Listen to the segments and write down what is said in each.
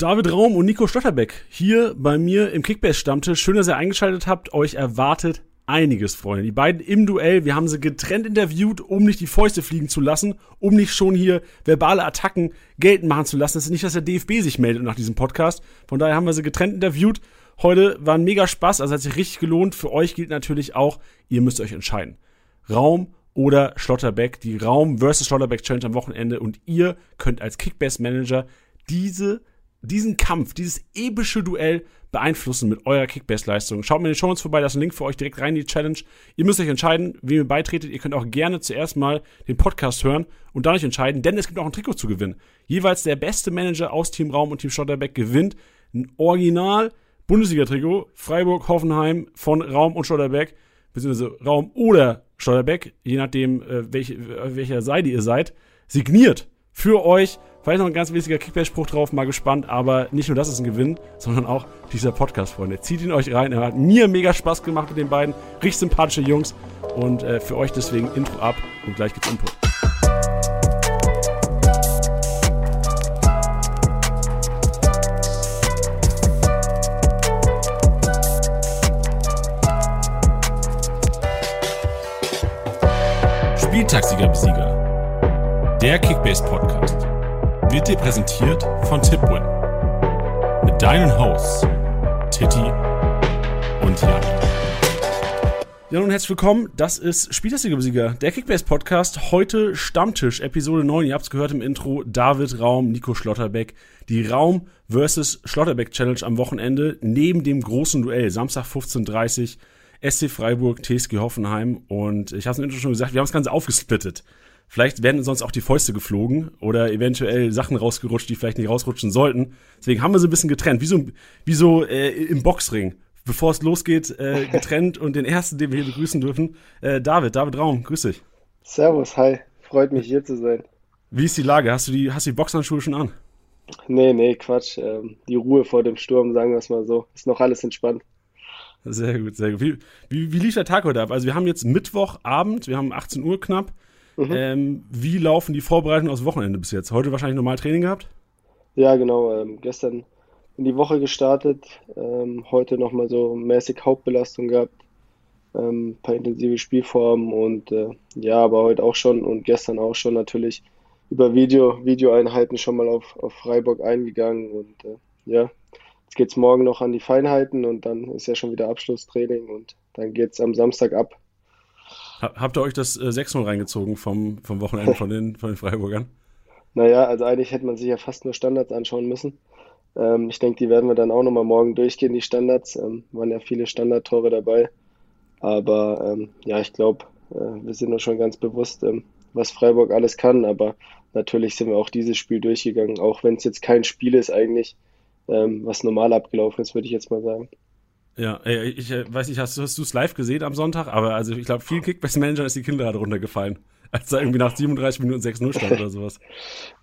David Raum und Nico Stotterbeck hier bei mir im Kickbase-Stammtisch. Schön, dass ihr eingeschaltet habt. Euch erwartet einiges, Freunde. Die beiden im Duell, wir haben sie getrennt interviewt, um nicht die Fäuste fliegen zu lassen, um nicht schon hier verbale Attacken geltend machen zu lassen. Das ist nicht, dass der DFB sich meldet nach diesem Podcast. Von daher haben wir sie getrennt interviewt. Heute war ein mega Spaß, also hat sich richtig gelohnt. Für euch gilt natürlich auch, ihr müsst euch entscheiden. Raum oder Schlotterbeck, die Raum versus Schlotterbeck Challenge am Wochenende und ihr könnt als Kickbase Manager diese, diesen Kampf, dieses epische Duell beeinflussen mit eurer Kickbase-Leistung. Schaut mir in den Show Notes vorbei, da ist ein Link für euch direkt rein in die Challenge. Ihr müsst euch entscheiden, wie ihr beitretet. Ihr könnt auch gerne zuerst mal den Podcast hören und dann euch entscheiden, denn es gibt auch ein Trikot zu gewinnen. Jeweils der beste Manager aus Team Raum und Team Schotterbeck gewinnt ein Original Bundesliga-Trikot Freiburg, Hoffenheim von Raum und Schotterbeck, beziehungsweise Raum oder Schotterbeck, je nachdem, äh, welche, äh, welcher Seite ihr seid, signiert für euch Vielleicht noch ein ganz wichtiger Kickback-Spruch drauf, mal gespannt. Aber nicht nur das ist ein Gewinn, sondern auch dieser Podcast, Freunde. Zieht ihn euch rein. Er hat mir mega Spaß gemacht mit den beiden. Richtig sympathische Jungs. Und äh, für euch deswegen Intro ab und gleich gibt's Input. Spieltagssieger-Besieger. Der Kickbase-Podcast wird dir präsentiert von Tipwin. Mit deinen Hosts Titti und Jan. Ja, und herzlich willkommen. Das ist Spielersieger-Besieger, der Kickbase-Podcast. Heute Stammtisch, Episode 9. Ihr habt es gehört im Intro. David Raum, Nico Schlotterbeck. Die Raum versus Schlotterbeck Challenge am Wochenende neben dem großen Duell. Samstag 15.30 Uhr. SC Freiburg, TSG Hoffenheim. Und ich habe es im Intro schon gesagt, wir haben das Ganze aufgesplittet. Vielleicht werden sonst auch die Fäuste geflogen oder eventuell Sachen rausgerutscht, die vielleicht nicht rausrutschen sollten. Deswegen haben wir sie ein bisschen getrennt, wie so, wie so äh, im Boxring. Bevor es losgeht, äh, getrennt und den ersten, den wir hier begrüßen dürfen, äh, David, David Raum, grüß dich. Servus, hi, freut mich hier zu sein. Wie ist die Lage? Hast du die, hast du die Boxhandschuhe schon an? Nee, nee, Quatsch. Ähm, die Ruhe vor dem Sturm, sagen wir es mal so. Ist noch alles entspannt. Sehr gut, sehr gut. Wie, wie, wie lief der Tag heute ab? Also wir haben jetzt Mittwochabend, wir haben 18 Uhr knapp. Mhm. Ähm, wie laufen die Vorbereitungen aus Wochenende bis jetzt? Heute wahrscheinlich normal Training gehabt? Ja, genau. Ähm, gestern in die Woche gestartet, ähm, heute nochmal so mäßig Hauptbelastung gehabt, ein ähm, paar intensive Spielformen und äh, ja, aber heute auch schon und gestern auch schon natürlich über Video, Videoeinheiten schon mal auf, auf Freiburg eingegangen und äh, ja, jetzt geht es morgen noch an die Feinheiten und dann ist ja schon wieder Abschlusstraining und dann geht es am Samstag ab Habt ihr euch das äh, 6-0 reingezogen vom, vom Wochenende von den, von den Freiburgern? Naja, also eigentlich hätte man sich ja fast nur Standards anschauen müssen. Ähm, ich denke, die werden wir dann auch nochmal morgen durchgehen, die Standards. Ähm, waren ja viele Standardtore dabei. Aber ähm, ja, ich glaube, äh, wir sind uns schon ganz bewusst, ähm, was Freiburg alles kann. Aber natürlich sind wir auch dieses Spiel durchgegangen, auch wenn es jetzt kein Spiel ist eigentlich, ähm, was normal abgelaufen ist, würde ich jetzt mal sagen. Ja, ich äh, weiß nicht, hast, hast du es live gesehen am Sonntag? Aber also ich glaube, viel Kickbase-Manager ist die Kinnlade runtergefallen, als da irgendwie nach 37 Minuten 6-0 stand oder sowas.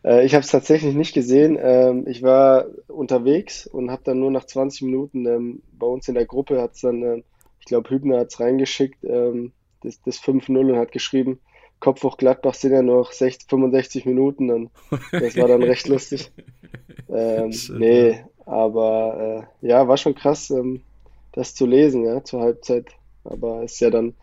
Äh, ich habe es tatsächlich nicht gesehen. Ähm, ich war unterwegs und habe dann nur nach 20 Minuten ähm, bei uns in der Gruppe hat es dann, ähm, ich glaube, Hübner hat es reingeschickt, das, das 5-0 und hat geschrieben, Kopf hoch Gladbach sind ja noch 60, 65 Minuten und das war dann recht lustig. Ähm, nee, aber äh, ja, war schon krass. Ähm, das zu lesen, ja, zur Halbzeit. Aber es ist ja dann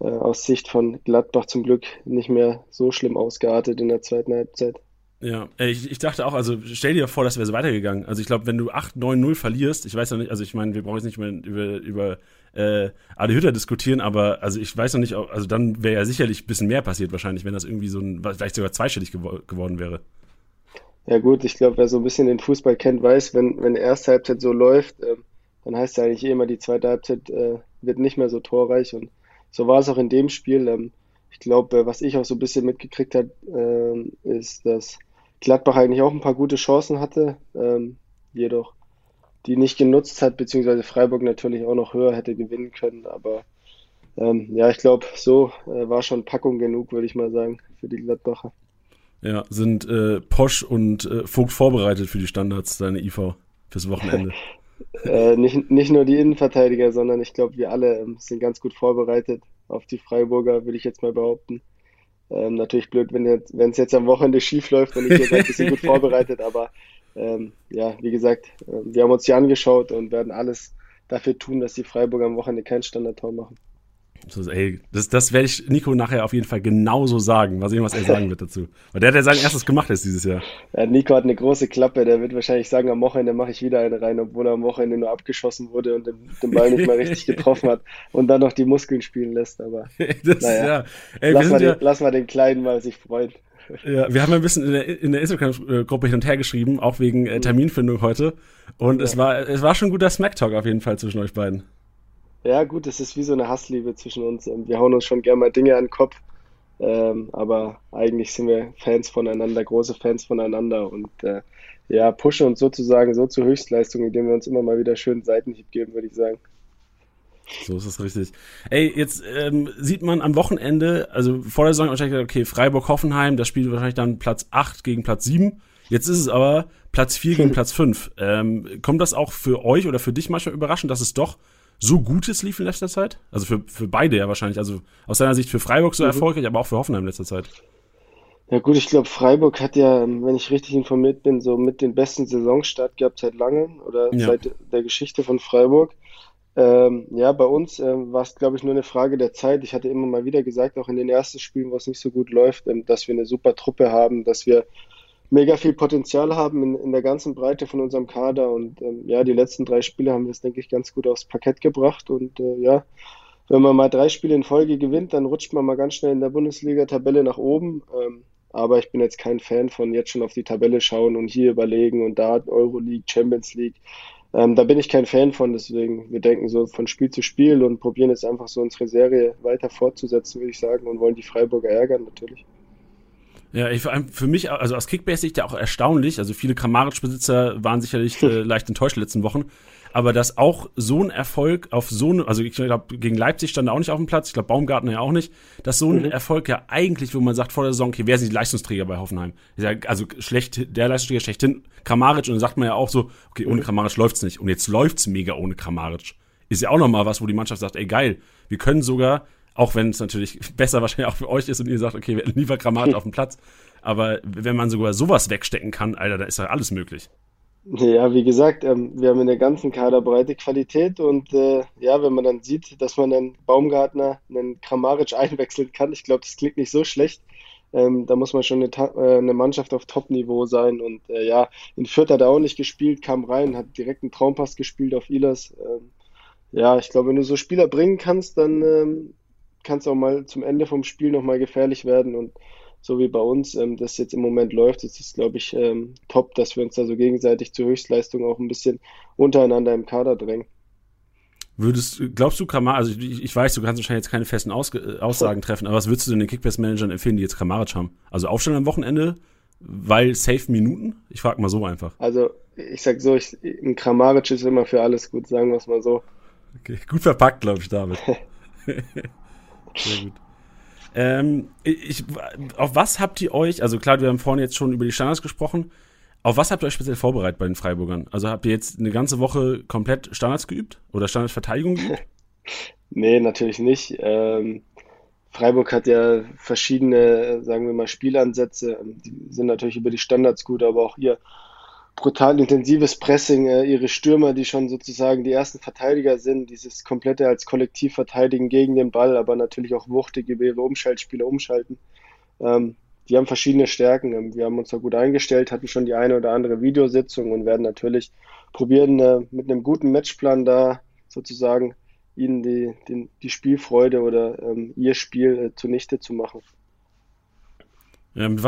äh, aus Sicht von Gladbach zum Glück nicht mehr so schlimm ausgeartet in der zweiten Halbzeit. Ja, ich, ich dachte auch, also stell dir vor, das wäre so weitergegangen. Also ich glaube, wenn du 8-9-0 verlierst, ich weiß ja nicht, also ich meine, wir brauchen jetzt nicht mehr über, über äh, Adi Hütter diskutieren, aber also ich weiß noch nicht, also dann wäre ja sicherlich ein bisschen mehr passiert wahrscheinlich, wenn das irgendwie so ein, vielleicht sogar zweistellig gewo geworden wäre. Ja gut, ich glaube, wer so ein bisschen den Fußball kennt, weiß, wenn, wenn die erste Halbzeit so läuft, äh, dann heißt ja eigentlich eh immer, die zweite Halbzeit äh, wird nicht mehr so torreich. Und so war es auch in dem Spiel. Ähm, ich glaube, äh, was ich auch so ein bisschen mitgekriegt habe, äh, ist, dass Gladbach eigentlich auch ein paar gute Chancen hatte, ähm, jedoch die nicht genutzt hat, beziehungsweise Freiburg natürlich auch noch höher hätte gewinnen können. Aber ähm, ja, ich glaube, so äh, war schon Packung genug, würde ich mal sagen, für die Gladbacher. Ja, sind äh, Posch und äh, Vogt vorbereitet für die Standards, deine IV, fürs Wochenende? äh, nicht, nicht nur die Innenverteidiger, sondern ich glaube, wir alle ähm, sind ganz gut vorbereitet auf die Freiburger, würde ich jetzt mal behaupten. Ähm, natürlich blöd, wenn es jetzt, am Wochenende schief läuft und ich jetzt ein bisschen gut vorbereitet, aber ähm, ja, wie gesagt, äh, wir haben uns hier angeschaut und werden alles dafür tun, dass die Freiburger am Wochenende kein Standardtor machen. So, ey, das, das werde ich Nico nachher auf jeden Fall genauso sagen. Mal sehen, was er sagen wird dazu. Weil der hat ja sein erstes gemacht jetzt dieses Jahr. Ja, Nico hat eine große Klappe. Der wird wahrscheinlich sagen, am Wochenende mache ich wieder eine rein, obwohl er am Wochenende nur abgeschossen wurde und den, den Ball nicht mal richtig getroffen hat und dann noch die Muskeln spielen lässt. Aber das, naja, ja. ey, lass, mal den, lass mal den Kleinen mal sich freuen. Ja, wir haben ein bisschen in der, in der Instagram-Gruppe hin und her geschrieben, auch wegen äh, Terminfindung heute. Und ja. es war es war schon guter Smack-Talk auf jeden Fall zwischen euch beiden. Ja, gut, es ist wie so eine Hassliebe zwischen uns. Ähm, wir hauen uns schon gerne mal Dinge an den Kopf, ähm, aber eigentlich sind wir Fans voneinander, große Fans voneinander und äh, ja, pushen uns sozusagen so zur Höchstleistung, indem wir uns immer mal wieder schön Seitenhieb geben, würde ich sagen. So ist es richtig. Ey, jetzt ähm, sieht man am Wochenende, also vor der Saison wahrscheinlich, okay, Freiburg-Hoffenheim, das spielt wahrscheinlich dann Platz 8 gegen Platz 7. Jetzt ist es aber Platz 4 gegen Platz 5. Ähm, kommt das auch für euch oder für dich manchmal überraschend, dass es doch so Gutes lief in letzter Zeit? Also für, für beide ja wahrscheinlich. Also aus deiner Sicht für Freiburg so mhm. erfolgreich, aber auch für Hoffenheim in letzter Zeit. Ja gut, ich glaube, Freiburg hat ja, wenn ich richtig informiert bin, so mit den besten Saisonstart gehabt seit langem oder ja. seit der Geschichte von Freiburg. Ähm, ja, bei uns ähm, war es, glaube ich, nur eine Frage der Zeit. Ich hatte immer mal wieder gesagt, auch in den ersten Spielen, wo es nicht so gut läuft, ähm, dass wir eine super Truppe haben, dass wir mega viel Potenzial haben in, in der ganzen Breite von unserem Kader. Und ähm, ja, die letzten drei Spiele haben wir es, denke ich, ganz gut aufs Parkett gebracht. Und äh, ja, wenn man mal drei Spiele in Folge gewinnt, dann rutscht man mal ganz schnell in der Bundesliga-Tabelle nach oben. Ähm, aber ich bin jetzt kein Fan von jetzt schon auf die Tabelle schauen und hier überlegen und da Euroleague, Champions League. Ähm, da bin ich kein Fan von, deswegen wir denken so von Spiel zu Spiel und probieren jetzt einfach so unsere Serie weiter fortzusetzen, würde ich sagen, und wollen die Freiburger ärgern natürlich. Ja, ich, für mich, also aus Kickbase-Sicht ja auch erstaunlich. Also viele Kramaric-Besitzer waren sicherlich äh, leicht enttäuscht in den letzten Wochen. Aber dass auch so ein Erfolg auf so eine, also ich glaube, gegen Leipzig stand er auch nicht auf dem Platz, ich glaube, Baumgartner ja auch nicht, dass so ein mhm. Erfolg ja eigentlich, wo man sagt vor der Saison, okay, wer sind die Leistungsträger bei Hoffenheim? Ja, also schlecht, der Leistungsträger schlechthin, Kramaric, und dann sagt man ja auch so, okay, ohne mhm. Kramaric läuft's nicht. Und jetzt läuft's mega ohne Kramaric. Ist ja auch nochmal was, wo die Mannschaft sagt, ey geil, wir können sogar auch wenn es natürlich besser wahrscheinlich auch für euch ist und ihr sagt, okay, wir lieber grammatisch auf dem Platz. Aber wenn man sogar sowas wegstecken kann, Alter, da ist ja alles möglich. Ja, wie gesagt, ähm, wir haben in der ganzen Kaderbreite Qualität und äh, ja, wenn man dann sieht, dass man einen Baumgartner, einen Kramaric einwechseln kann, ich glaube, das klingt nicht so schlecht. Ähm, da muss man schon eine, äh, eine Mannschaft auf Top-Niveau sein. Und äh, ja, in Fürth hat er auch nicht gespielt, kam rein, hat direkt einen Traumpass gespielt auf Ilas. Ähm, ja, ich glaube, wenn du so Spieler bringen kannst, dann ähm, kann es auch mal zum Ende vom Spiel nochmal gefährlich werden. Und so wie bei uns ähm, das jetzt im Moment läuft, ist es, glaube ich, ähm, top, dass wir uns da so gegenseitig zur Höchstleistung auch ein bisschen untereinander im Kader drängen. Würdest, glaubst du, Kramaric, also ich, ich, weiß, du kannst wahrscheinlich jetzt keine festen Aus, äh, Aussagen treffen, aber was würdest du den Kickbase-Managern empfehlen, die jetzt Kramaric haben? Also aufstellen am Wochenende, weil safe Minuten? Ich frage mal so einfach. Also ich sag so, ich, ein Kramaric ist immer für alles gut, sagen wir es mal so. Okay, gut verpackt, glaube ich, David. Sehr gut. Ähm, ich, auf was habt ihr euch, also klar, wir haben vorhin jetzt schon über die Standards gesprochen, auf was habt ihr euch speziell vorbereitet bei den Freiburgern? Also habt ihr jetzt eine ganze Woche komplett Standards geübt oder Standardsverteidigung geübt? nee, natürlich nicht. Ähm, Freiburg hat ja verschiedene, sagen wir mal, Spielansätze. Die sind natürlich über die Standards gut, aber auch ihr brutal intensives Pressing, äh, ihre Stürmer, die schon sozusagen die ersten Verteidiger sind, dieses komplette als Kollektiv verteidigen gegen den Ball, aber natürlich auch wuchtige ihre Umschaltspieler umschalten. Ähm, die haben verschiedene Stärken. Ähm, wir haben uns da gut eingestellt, hatten schon die eine oder andere Videositzung und werden natürlich probieren, äh, mit einem guten Matchplan da sozusagen ihnen die, die, die Spielfreude oder ähm, ihr Spiel äh, zunichte zu machen. Ähm,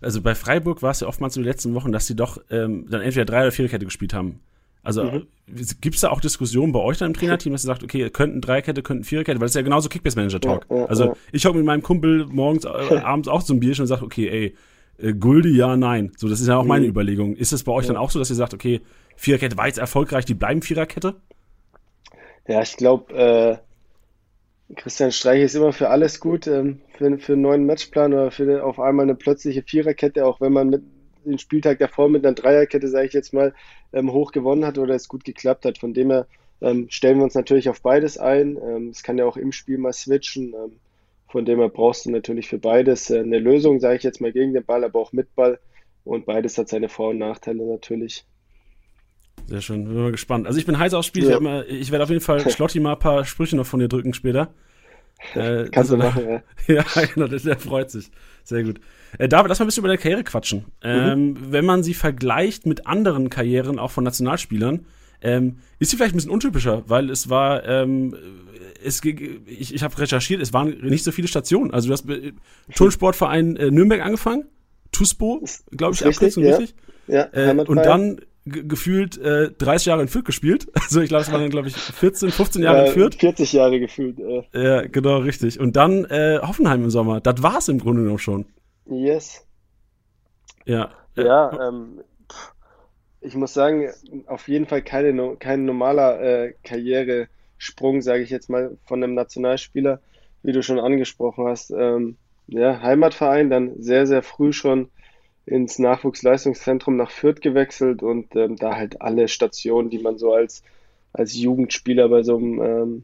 also bei Freiburg war es ja oftmals in den letzten Wochen, dass sie doch ähm, dann entweder Drei- oder Viererkette gespielt haben. Also mhm. gibt es da auch Diskussionen bei euch dann im Trainerteam, dass ihr sagt, okay, könnten Dreierkette, könnten Viererkette, weil das ist ja genauso Kickbase-Manager-Talk. Ja, ja, also ja. ich hocke mit meinem Kumpel morgens, äh, abends auch zum Bierchen und sage, okay, ey, äh, Guldi, ja, nein. So, das ist ja auch meine mhm. Überlegung. Ist es bei euch dann auch so, dass ihr sagt, okay, Viererkette war jetzt erfolgreich, die bleiben Viererkette? Ja, ich glaube, äh, Christian Streich ist immer für alles gut, ähm, für, für einen neuen Matchplan oder für auf einmal eine plötzliche Viererkette, auch wenn man mit den Spieltag davor mit einer Dreierkette, sage ich jetzt mal, ähm, hoch gewonnen hat oder es gut geklappt hat. Von dem her ähm, stellen wir uns natürlich auf beides ein. Ähm, es kann ja auch im Spiel mal switchen. Ähm, von dem her brauchst du natürlich für beides äh, eine Lösung, sage ich jetzt mal, gegen den Ball, aber auch mit Ball. Und beides hat seine Vor- und Nachteile natürlich. Sehr schön, bin mal gespannt. Also ich bin heiß aufs Spiel. Ja. Ich, ich werde auf jeden Fall Schlotti mal ein paar Sprüche noch von dir drücken später. Äh, Kannst du machen, ja. ja, genau, der freut sich. Sehr gut. Äh, David, lass mal ein bisschen über deine Karriere quatschen. Mhm. Ähm, wenn man sie vergleicht mit anderen Karrieren, auch von Nationalspielern, ähm, ist sie vielleicht ein bisschen untypischer, weil es war, ähm, es, ich, ich habe recherchiert, es waren nicht so viele Stationen. Also du hast äh, Turnsportverein äh, Nürnberg angefangen, TUSPO, glaube ich, richtig, ja. richtig. Ja, äh, und dann gefühlt äh, 30 Jahre in Fürth gespielt. Also ich glaube, es waren dann, glaube ich, 14, 15 Jahre ja, in Fürth. 40 Jahre gefühlt. Äh. Ja, genau, richtig. Und dann äh, Hoffenheim im Sommer. Das war es im Grunde genommen schon. Yes. Ja. Ja, ähm, ich muss sagen, auf jeden Fall keine, kein normaler äh, Karrieresprung, sage ich jetzt mal, von einem Nationalspieler, wie du schon angesprochen hast. Ähm, ja, Heimatverein, dann sehr, sehr früh schon ins Nachwuchsleistungszentrum nach Fürth gewechselt und ähm, da halt alle Stationen, die man so als, als Jugendspieler bei so einem ähm,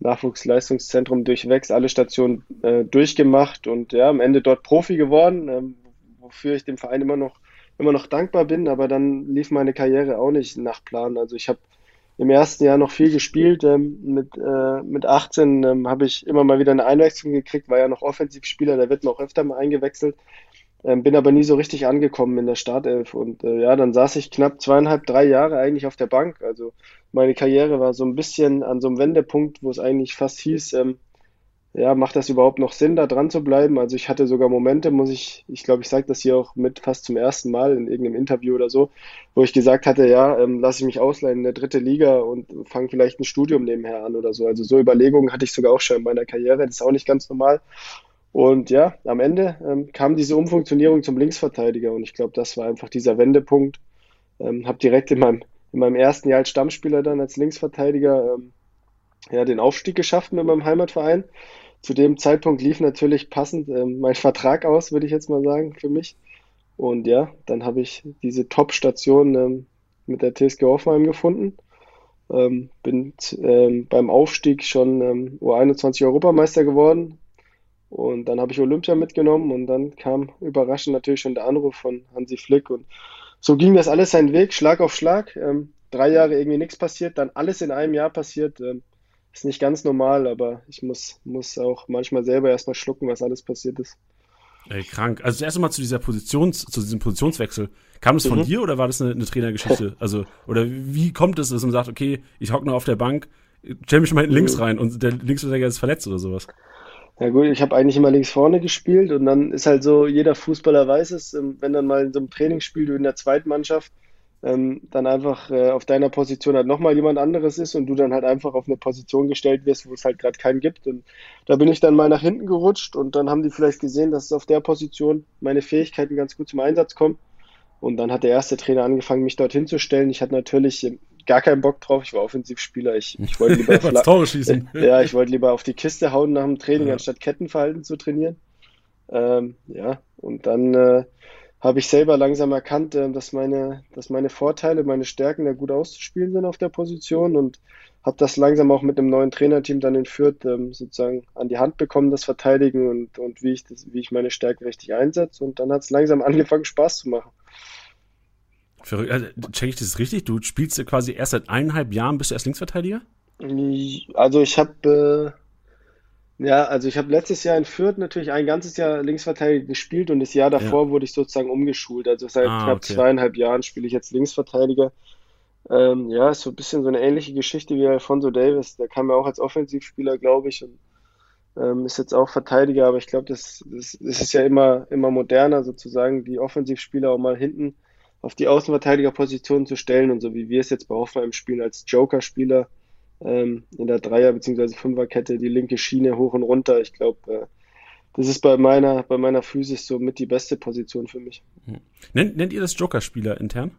Nachwuchsleistungszentrum durchwächst, alle Stationen äh, durchgemacht und ja, am Ende dort Profi geworden, ähm, wofür ich dem Verein immer noch, immer noch dankbar bin, aber dann lief meine Karriere auch nicht nach Plan. Also ich habe im ersten Jahr noch viel gespielt. Ähm, mit, äh, mit 18 ähm, habe ich immer mal wieder eine Einwechslung gekriegt, war ja noch Offensivspieler, da wird man auch öfter mal eingewechselt. Ähm, bin aber nie so richtig angekommen in der Startelf. Und äh, ja, dann saß ich knapp zweieinhalb, drei Jahre eigentlich auf der Bank. Also meine Karriere war so ein bisschen an so einem Wendepunkt, wo es eigentlich fast hieß, ähm, ja, macht das überhaupt noch Sinn, da dran zu bleiben? Also ich hatte sogar Momente, muss ich, ich glaube, ich sage das hier auch mit fast zum ersten Mal in irgendeinem Interview oder so, wo ich gesagt hatte, ja, ähm, lasse ich mich ausleihen in der dritte Liga und fange vielleicht ein Studium nebenher an oder so. Also so Überlegungen hatte ich sogar auch schon in meiner Karriere. Das ist auch nicht ganz normal. Und ja, am Ende ähm, kam diese Umfunktionierung zum Linksverteidiger und ich glaube, das war einfach dieser Wendepunkt. Ähm, habe direkt in meinem, in meinem ersten Jahr als Stammspieler dann als Linksverteidiger ähm, ja, den Aufstieg geschafft mit meinem Heimatverein. Zu dem Zeitpunkt lief natürlich passend ähm, mein Vertrag aus, würde ich jetzt mal sagen, für mich. Und ja, dann habe ich diese Top-Station ähm, mit der TSG Hoffenheim gefunden. Ähm, bin ähm, beim Aufstieg schon ähm, U21 Europameister geworden, und dann habe ich Olympia mitgenommen und dann kam überraschend natürlich schon der Anruf von Hansi Flick. Und so ging das alles seinen Weg, Schlag auf Schlag. Ähm, drei Jahre irgendwie nichts passiert, dann alles in einem Jahr passiert. Ähm, ist nicht ganz normal, aber ich muss, muss auch manchmal selber erstmal schlucken, was alles passiert ist. Ey, krank. Also erst einmal zu dieser Positions, zu diesem Positionswechsel. Kam das von mhm. dir oder war das eine, eine Trainergeschichte? Also, oder wie kommt es, dass man sagt, okay, ich hocke nur auf der Bank, stell mich mal hinten links mhm. rein und der Linksverteidiger ist verletzt oder sowas? Ja gut, ich habe eigentlich immer links vorne gespielt und dann ist halt so, jeder Fußballer weiß es, ähm, wenn dann mal in so einem Trainingsspiel du in der zweiten Mannschaft ähm, dann einfach äh, auf deiner Position halt nochmal jemand anderes ist und du dann halt einfach auf eine Position gestellt wirst, wo es halt gerade keinen gibt. Und da bin ich dann mal nach hinten gerutscht und dann haben die vielleicht gesehen, dass es auf der Position meine Fähigkeiten ganz gut zum Einsatz kommen. Und dann hat der erste Trainer angefangen, mich dorthin zu stellen. Ich hatte natürlich ähm, gar keinen Bock drauf. Ich war Offensivspieler. Ich, ich wollte lieber Tore schießen. ja, ich wollte lieber auf die Kiste hauen nach dem Training, ja. anstatt Kettenverhalten zu trainieren. Ähm, ja, und dann äh, habe ich selber langsam erkannt, äh, dass, meine, dass meine Vorteile, meine Stärken da gut auszuspielen sind auf der Position und habe das langsam auch mit einem neuen Trainerteam dann in Fürth ähm, sozusagen an die Hand bekommen, das Verteidigen und, und wie, ich das, wie ich meine Stärke richtig einsetze. Und dann hat es langsam angefangen, Spaß zu machen. Verrückt. Also, check ich das richtig? Du spielst ja quasi erst seit eineinhalb Jahren, bist du erst Linksverteidiger? Also ich habe äh, ja, also ich habe letztes Jahr in Fürth natürlich ein ganzes Jahr Linksverteidiger gespielt und das Jahr davor ja. wurde ich sozusagen umgeschult. Also seit ah, knapp okay. zweieinhalb Jahren spiele ich jetzt Linksverteidiger. Ähm, ja, ist so ein bisschen so eine ähnliche Geschichte wie Alfonso Davis. Der kam ja auch als Offensivspieler, glaube ich, und ähm, ist jetzt auch Verteidiger, aber ich glaube, das, das, das ist ja immer, immer moderner sozusagen, die Offensivspieler auch mal hinten auf die Außenverteidigerposition zu stellen und so wie wir es jetzt bei Hoffenheim spielen als Joker-Spieler ähm, in der Dreier- bzw. Fünferkette die linke Schiene hoch und runter. Ich glaube, äh, das ist bei meiner, bei meiner Physis so mit die beste Position für mich. Hm. Nennt, nennt ihr das Joker-Spieler intern?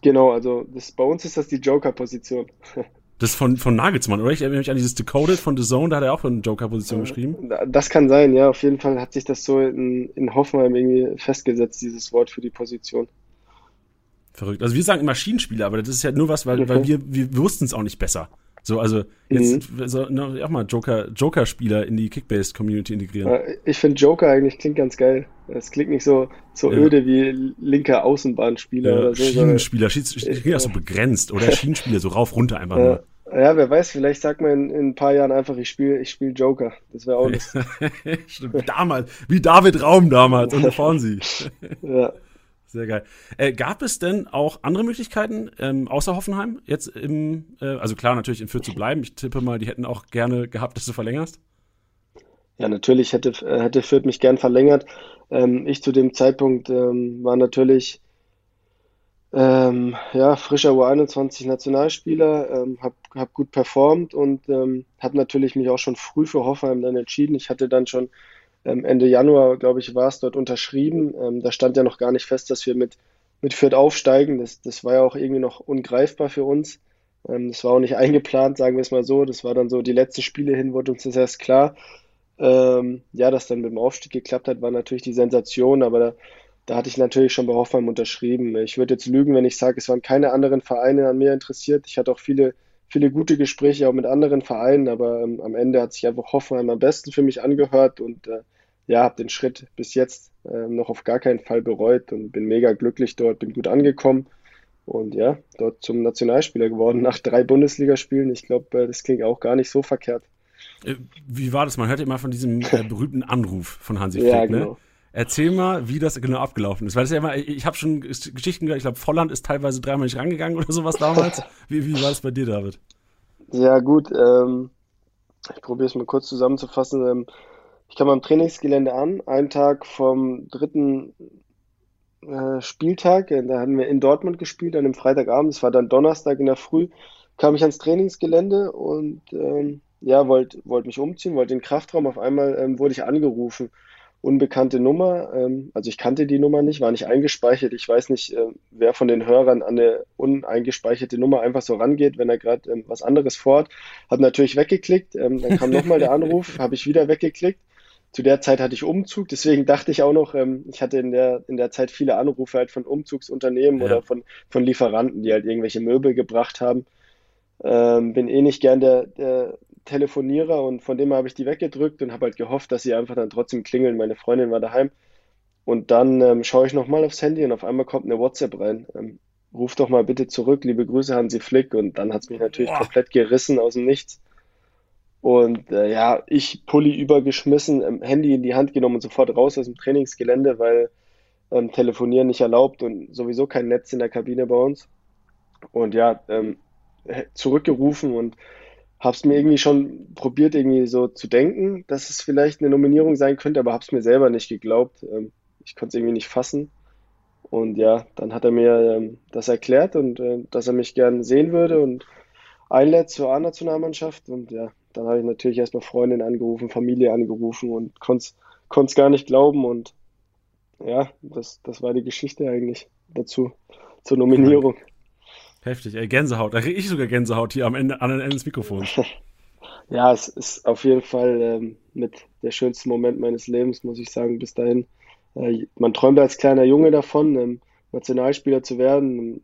Genau, also das, bei uns ist das die Joker-Position. Das von, von Nagelsmann, oder? Ich erinnere mich an dieses Decoded von The Zone, da hat er auch von Joker-Position geschrieben. Das kann sein, ja. Auf jeden Fall hat sich das so in, in Hoffenheim irgendwie festgesetzt, dieses Wort für die Position. Verrückt. Also wir sagen Maschinenspieler, aber das ist ja nur was, weil, weil wir, wir wussten es auch nicht besser. So, also jetzt mhm. so, ne, auch mal Joker, Joker-Spieler in die Kickbase-Community integrieren. Ich finde Joker eigentlich klingt ganz geil. Es klingt nicht so, so ja. öde wie linker Außenbahnspieler ja, oder so. Schienenspieler, Schienenspieler, ja so begrenzt oder Schienenspieler, so rauf, runter einfach nur. Ja, wer weiß, vielleicht sagt man in, in ein paar Jahren einfach, ich spiele ich spiel Joker. Das wäre auch. Stimmt, damals, wie David Raum damals und Fonsi. ja. Sehr geil. Äh, gab es denn auch andere Möglichkeiten ähm, außer Hoffenheim jetzt im, äh, also klar natürlich in Fürth zu bleiben. Ich tippe mal, die hätten auch gerne gehabt, dass du verlängerst. Ja, natürlich hätte, äh, hätte Fürth mich gern verlängert. Ähm, ich zu dem Zeitpunkt ähm, war natürlich ähm, ja, frischer U21 Nationalspieler, ähm, habe hab gut performt und ähm, habe natürlich mich auch schon früh für Hoffenheim dann entschieden. Ich hatte dann schon Ende Januar, glaube ich, war es dort unterschrieben. Ähm, da stand ja noch gar nicht fest, dass wir mit, mit Fürth aufsteigen. Das, das war ja auch irgendwie noch ungreifbar für uns. Ähm, das war auch nicht eingeplant, sagen wir es mal so. Das war dann so, die letzten Spiele hin wurde uns das erst klar. Ähm, ja, dass dann mit dem Aufstieg geklappt hat, war natürlich die Sensation, aber da, da hatte ich natürlich schon bei Hoffenheim unterschrieben. Ich würde jetzt lügen, wenn ich sage, es waren keine anderen Vereine an mir interessiert. Ich hatte auch viele, viele gute Gespräche auch mit anderen Vereinen, aber ähm, am Ende hat sich einfach Hoffenheim am besten für mich angehört und äh, ja, habe den Schritt bis jetzt äh, noch auf gar keinen Fall bereut und bin mega glücklich dort, bin gut angekommen und ja, dort zum Nationalspieler geworden nach drei Bundesligaspielen. Ich glaube, äh, das klingt auch gar nicht so verkehrt. Äh, wie war das? Man hört immer von diesem äh, berühmten Anruf von Hansi Flick, ja, ne? genau. ne? Erzähl mal, wie das genau abgelaufen ist. Weil das ja immer, ich habe schon Geschichten gehört, ich glaube, Volland ist teilweise dreimal nicht rangegangen oder sowas damals. wie, wie war das bei dir, David? Ja, gut. Ähm, ich probiere es mal kurz zusammenzufassen. Ähm, ich kam am Trainingsgelände an, einen Tag vom dritten äh, Spieltag. Äh, da hatten wir in Dortmund gespielt, an dem Freitagabend. Es war dann Donnerstag in der Früh. Kam ich ans Trainingsgelände und ähm, ja, wollte wollt mich umziehen, wollte den Kraftraum. Auf einmal ähm, wurde ich angerufen unbekannte Nummer. Ähm, also ich kannte die Nummer nicht, war nicht eingespeichert. Ich weiß nicht, äh, wer von den Hörern an eine uneingespeicherte Nummer einfach so rangeht, wenn er gerade ähm, was anderes fort. Habe natürlich weggeklickt. Ähm, dann kam nochmal der Anruf, habe ich wieder weggeklickt. Zu der Zeit hatte ich Umzug, deswegen dachte ich auch noch, ähm, ich hatte in der, in der Zeit viele Anrufe halt von Umzugsunternehmen ja. oder von, von Lieferanten, die halt irgendwelche Möbel gebracht haben. Ähm, bin eh nicht gern der, der Telefonierer und von dem habe ich die weggedrückt und habe halt gehofft, dass sie einfach dann trotzdem klingeln. Meine Freundin war daheim. Und dann ähm, schaue ich nochmal aufs Handy und auf einmal kommt eine WhatsApp rein. Ähm, ruf doch mal bitte zurück, liebe Grüße Hansi Flick. Und dann hat es mich natürlich Boah. komplett gerissen aus dem Nichts. Und äh, ja, ich Pulli übergeschmissen, ähm, Handy in die Hand genommen und sofort raus aus dem Trainingsgelände, weil ähm, Telefonieren nicht erlaubt und sowieso kein Netz in der Kabine bei uns. Und ja, ähm, zurückgerufen und habe es mir irgendwie schon probiert, irgendwie so zu denken, dass es vielleicht eine Nominierung sein könnte, aber habe es mir selber nicht geglaubt. Ähm, ich konnte es irgendwie nicht fassen. Und ja, dann hat er mir ähm, das erklärt und äh, dass er mich gern sehen würde und einlädt zur A-Nationalmannschaft. Und ja, dann habe ich natürlich erstmal Freundin angerufen, Familie angerufen und konnte es gar nicht glauben. Und ja, das, das war die Geschichte eigentlich dazu, zur Nominierung. Heftig, ey, Gänsehaut. Da kriege ich sogar Gänsehaut hier am Ende, an Ende des Mikrofons. ja, es ist auf jeden Fall ähm, mit der schönste Moment meines Lebens, muss ich sagen, bis dahin. Äh, man träumt als kleiner Junge davon, ähm, Nationalspieler zu werden.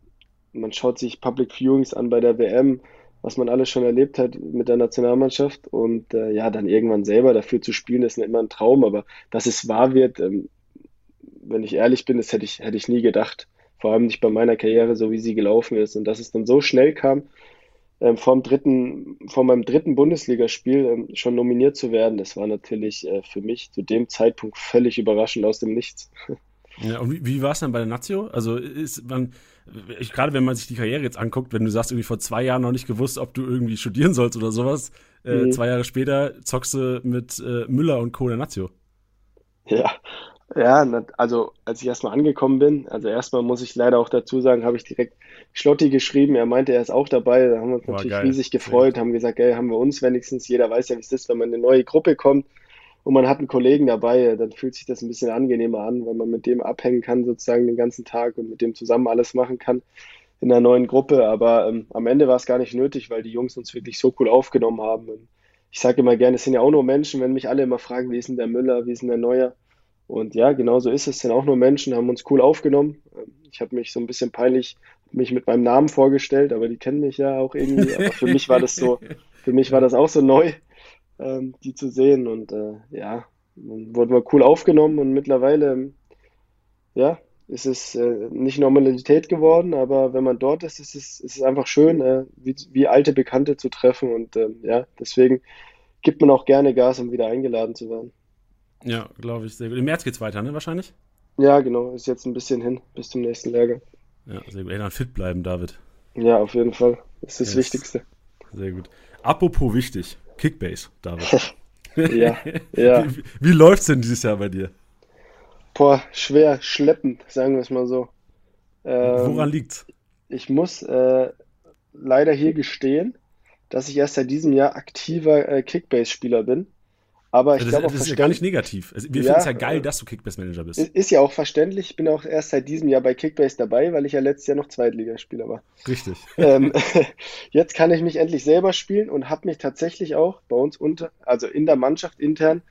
Man schaut sich Public Viewings an bei der WM, was man alles schon erlebt hat mit der Nationalmannschaft. Und äh, ja, dann irgendwann selber dafür zu spielen, ist immer ein Traum. Aber dass es wahr wird, ähm, wenn ich ehrlich bin, das hätte ich, hätte ich nie gedacht vor allem nicht bei meiner Karriere, so wie sie gelaufen ist. Und dass es dann so schnell kam, ähm, vor, dritten, vor meinem dritten Bundesligaspiel ähm, schon nominiert zu werden, das war natürlich äh, für mich zu dem Zeitpunkt völlig überraschend aus dem Nichts. Ja, und wie, wie war es dann bei der Nazio? Also ist man, ich, gerade wenn man sich die Karriere jetzt anguckt, wenn du sagst, irgendwie vor zwei Jahren noch nicht gewusst, ob du irgendwie studieren sollst oder sowas, äh, mhm. zwei Jahre später zockst du mit äh, Müller und Co. der Nazio. Ja, ja, also als ich erstmal angekommen bin, also erstmal muss ich leider auch dazu sagen, habe ich direkt Schlotti geschrieben. Er meinte, er ist auch dabei. Da haben wir uns Boah, natürlich geil. riesig gefreut, haben gesagt, ey, haben wir uns wenigstens. Jeder weiß ja, wie es ist, wenn man in eine neue Gruppe kommt und man hat einen Kollegen dabei, dann fühlt sich das ein bisschen angenehmer an, wenn man mit dem abhängen kann, sozusagen den ganzen Tag und mit dem zusammen alles machen kann in einer neuen Gruppe. Aber ähm, am Ende war es gar nicht nötig, weil die Jungs uns wirklich so cool aufgenommen haben. Und ich sage immer gerne, es sind ja auch nur Menschen, wenn mich alle immer fragen, wie ist denn der Müller, wie ist denn der Neuer? Und ja, genau so ist es. Sind auch nur Menschen, haben uns cool aufgenommen. Ich habe mich so ein bisschen peinlich mich mit meinem Namen vorgestellt, aber die kennen mich ja auch irgendwie. Aber für mich war das so, für mich war das auch so neu, ähm, die zu sehen. Und äh, ja, wurden wir cool aufgenommen und mittlerweile, ja, ist es äh, nicht Normalität geworden, aber wenn man dort ist, ist es, ist es einfach schön, äh, wie, wie alte Bekannte zu treffen und äh, ja, deswegen gibt man auch gerne Gas, um wieder eingeladen zu werden. Ja, glaube ich, sehr gut. Im März geht's weiter, ne, wahrscheinlich? Ja, genau, ist jetzt ein bisschen hin, bis zum nächsten Lehrgang. Ja, sehr gut. Ey, dann fit bleiben, David. Ja, auf jeden Fall. Das ist das yes. Wichtigste. Sehr gut. Apropos wichtig, Kickbase, David. ja, ja. Wie, wie läuft's denn dieses Jahr bei dir? Boah, schwer, schleppend, sagen wir es mal so. Ähm, Woran liegt's? Ich muss äh, leider hier gestehen, dass ich erst seit diesem Jahr aktiver äh, Kickbase-Spieler bin. Aber ich das, glaube das ist ja gar nicht negativ. Also, wir ja, finden es ja geil, äh, dass du Kickbase-Manager bist. Ist ja auch verständlich. Ich bin auch erst seit diesem Jahr bei Kickbase dabei, weil ich ja letztes Jahr noch Zweitligaspieler war. Richtig. Ähm, jetzt kann ich mich endlich selber spielen und habe mich tatsächlich auch bei uns unter, also in der Mannschaft intern,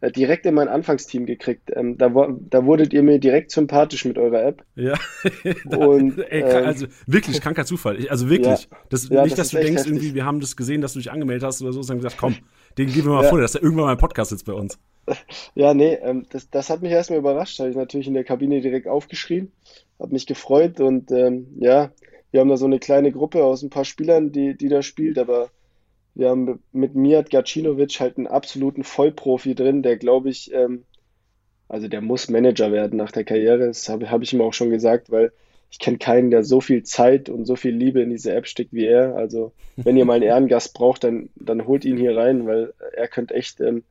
äh, direkt in mein Anfangsteam gekriegt. Ähm, da, da wurdet ihr mir direkt sympathisch mit eurer App. Ja. und, Ey, ähm, also wirklich kranker Zufall. Also wirklich. Ja, das, ja, nicht, das dass du denkst, heftig. irgendwie, wir haben das gesehen, dass du dich angemeldet hast oder so, sondern gesagt, komm, den geben wir mal ja. vor, dass er irgendwann mal ein Podcast sitzt bei uns. Ja, nee, ähm, das, das hat mich erstmal überrascht. Habe ich natürlich in der Kabine direkt aufgeschrieben, habe mich gefreut und ähm, ja, wir haben da so eine kleine Gruppe aus ein paar Spielern, die, die da spielt, aber wir haben mit Mijat Gacinovic halt einen absoluten Vollprofi drin, der glaube ich, ähm, also der muss Manager werden nach der Karriere. Das habe hab ich ihm auch schon gesagt, weil ich kenne keinen, der so viel Zeit und so viel Liebe in diese App steckt wie er. Also wenn ihr mal einen Ehrengast braucht, dann, dann holt ihn hier rein, weil er könnte echt ähm,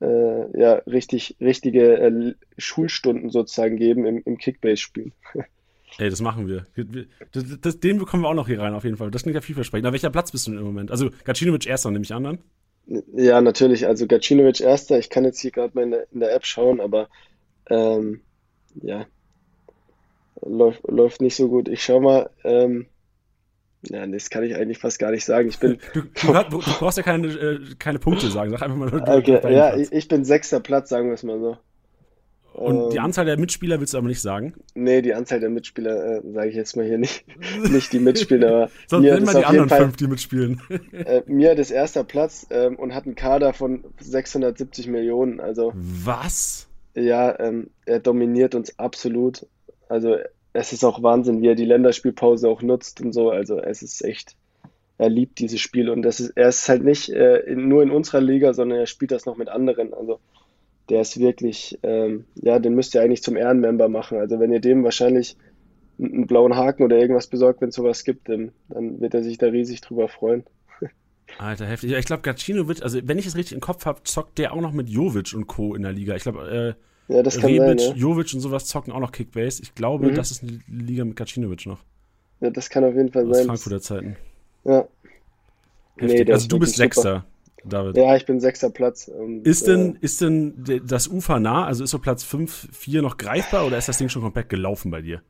äh, ja, richtig, richtige äh, Schulstunden sozusagen geben im, im Kickbase-Spielen. Ey, das machen wir. Das, das, den bekommen wir auch noch hier rein, auf jeden Fall. Das klingt ja vielversprechend. Na, welcher Platz bist du denn im Moment? Also, Gacinovic erster, nehme ich an dann? Ja, natürlich. Also, Gacinovic erster. Ich kann jetzt hier gerade mal in der, in der, App schauen, aber ähm, ja, läuft, läuft nicht so gut. Ich schau mal. Ähm, ja, das kann ich eigentlich fast gar nicht sagen. Ich bin. Du, du, du brauchst ja keine, äh, keine Punkte sagen. Sag einfach mal. Okay, ja, ich, ich bin sechster Platz, sagen wir es mal so. Und ähm, die Anzahl der Mitspieler willst du aber nicht sagen? Nee, die Anzahl der Mitspieler äh, sage ich jetzt mal hier nicht. nicht die Mitspieler, aber. Sonst nennen wir die anderen Fall, fünf, die mitspielen. äh, mir das erster Platz ähm, und hat einen Kader von 670 Millionen. Also. Was? Ja, ähm, er dominiert uns absolut. Also es ist auch Wahnsinn, wie er die Länderspielpause auch nutzt und so. Also es ist echt, er liebt dieses Spiel und das ist, er ist halt nicht äh, in, nur in unserer Liga, sondern er spielt das noch mit anderen. Also der ist wirklich, ähm, ja, den müsst ihr eigentlich zum Ehrenmember machen. Also wenn ihr dem wahrscheinlich einen blauen Haken oder irgendwas besorgt, wenn es sowas gibt, dann, dann wird er sich da riesig drüber freuen. Alter, heftig. Ich glaube, Gacinovic, also wenn ich es richtig im Kopf habe, zockt der auch noch mit Jovic und Co. in der Liga. Ich glaube, äh, ja, das kann Rebic, sein, ja. Jovic und sowas zocken auch noch Kickbase. Ich glaube, mhm. das ist eine Liga mit Gacinovic noch. Ja, das kann auf jeden Fall Aus sein. Frankfurter Zeiten. Ja. Nee, also du bist Sechster. David? Ja, ich bin sechster Platz. Und, ist, denn, äh, ist denn das Ufer nah? Also ist so Platz 5, 4 noch greifbar oder ist das Ding schon komplett gelaufen bei dir?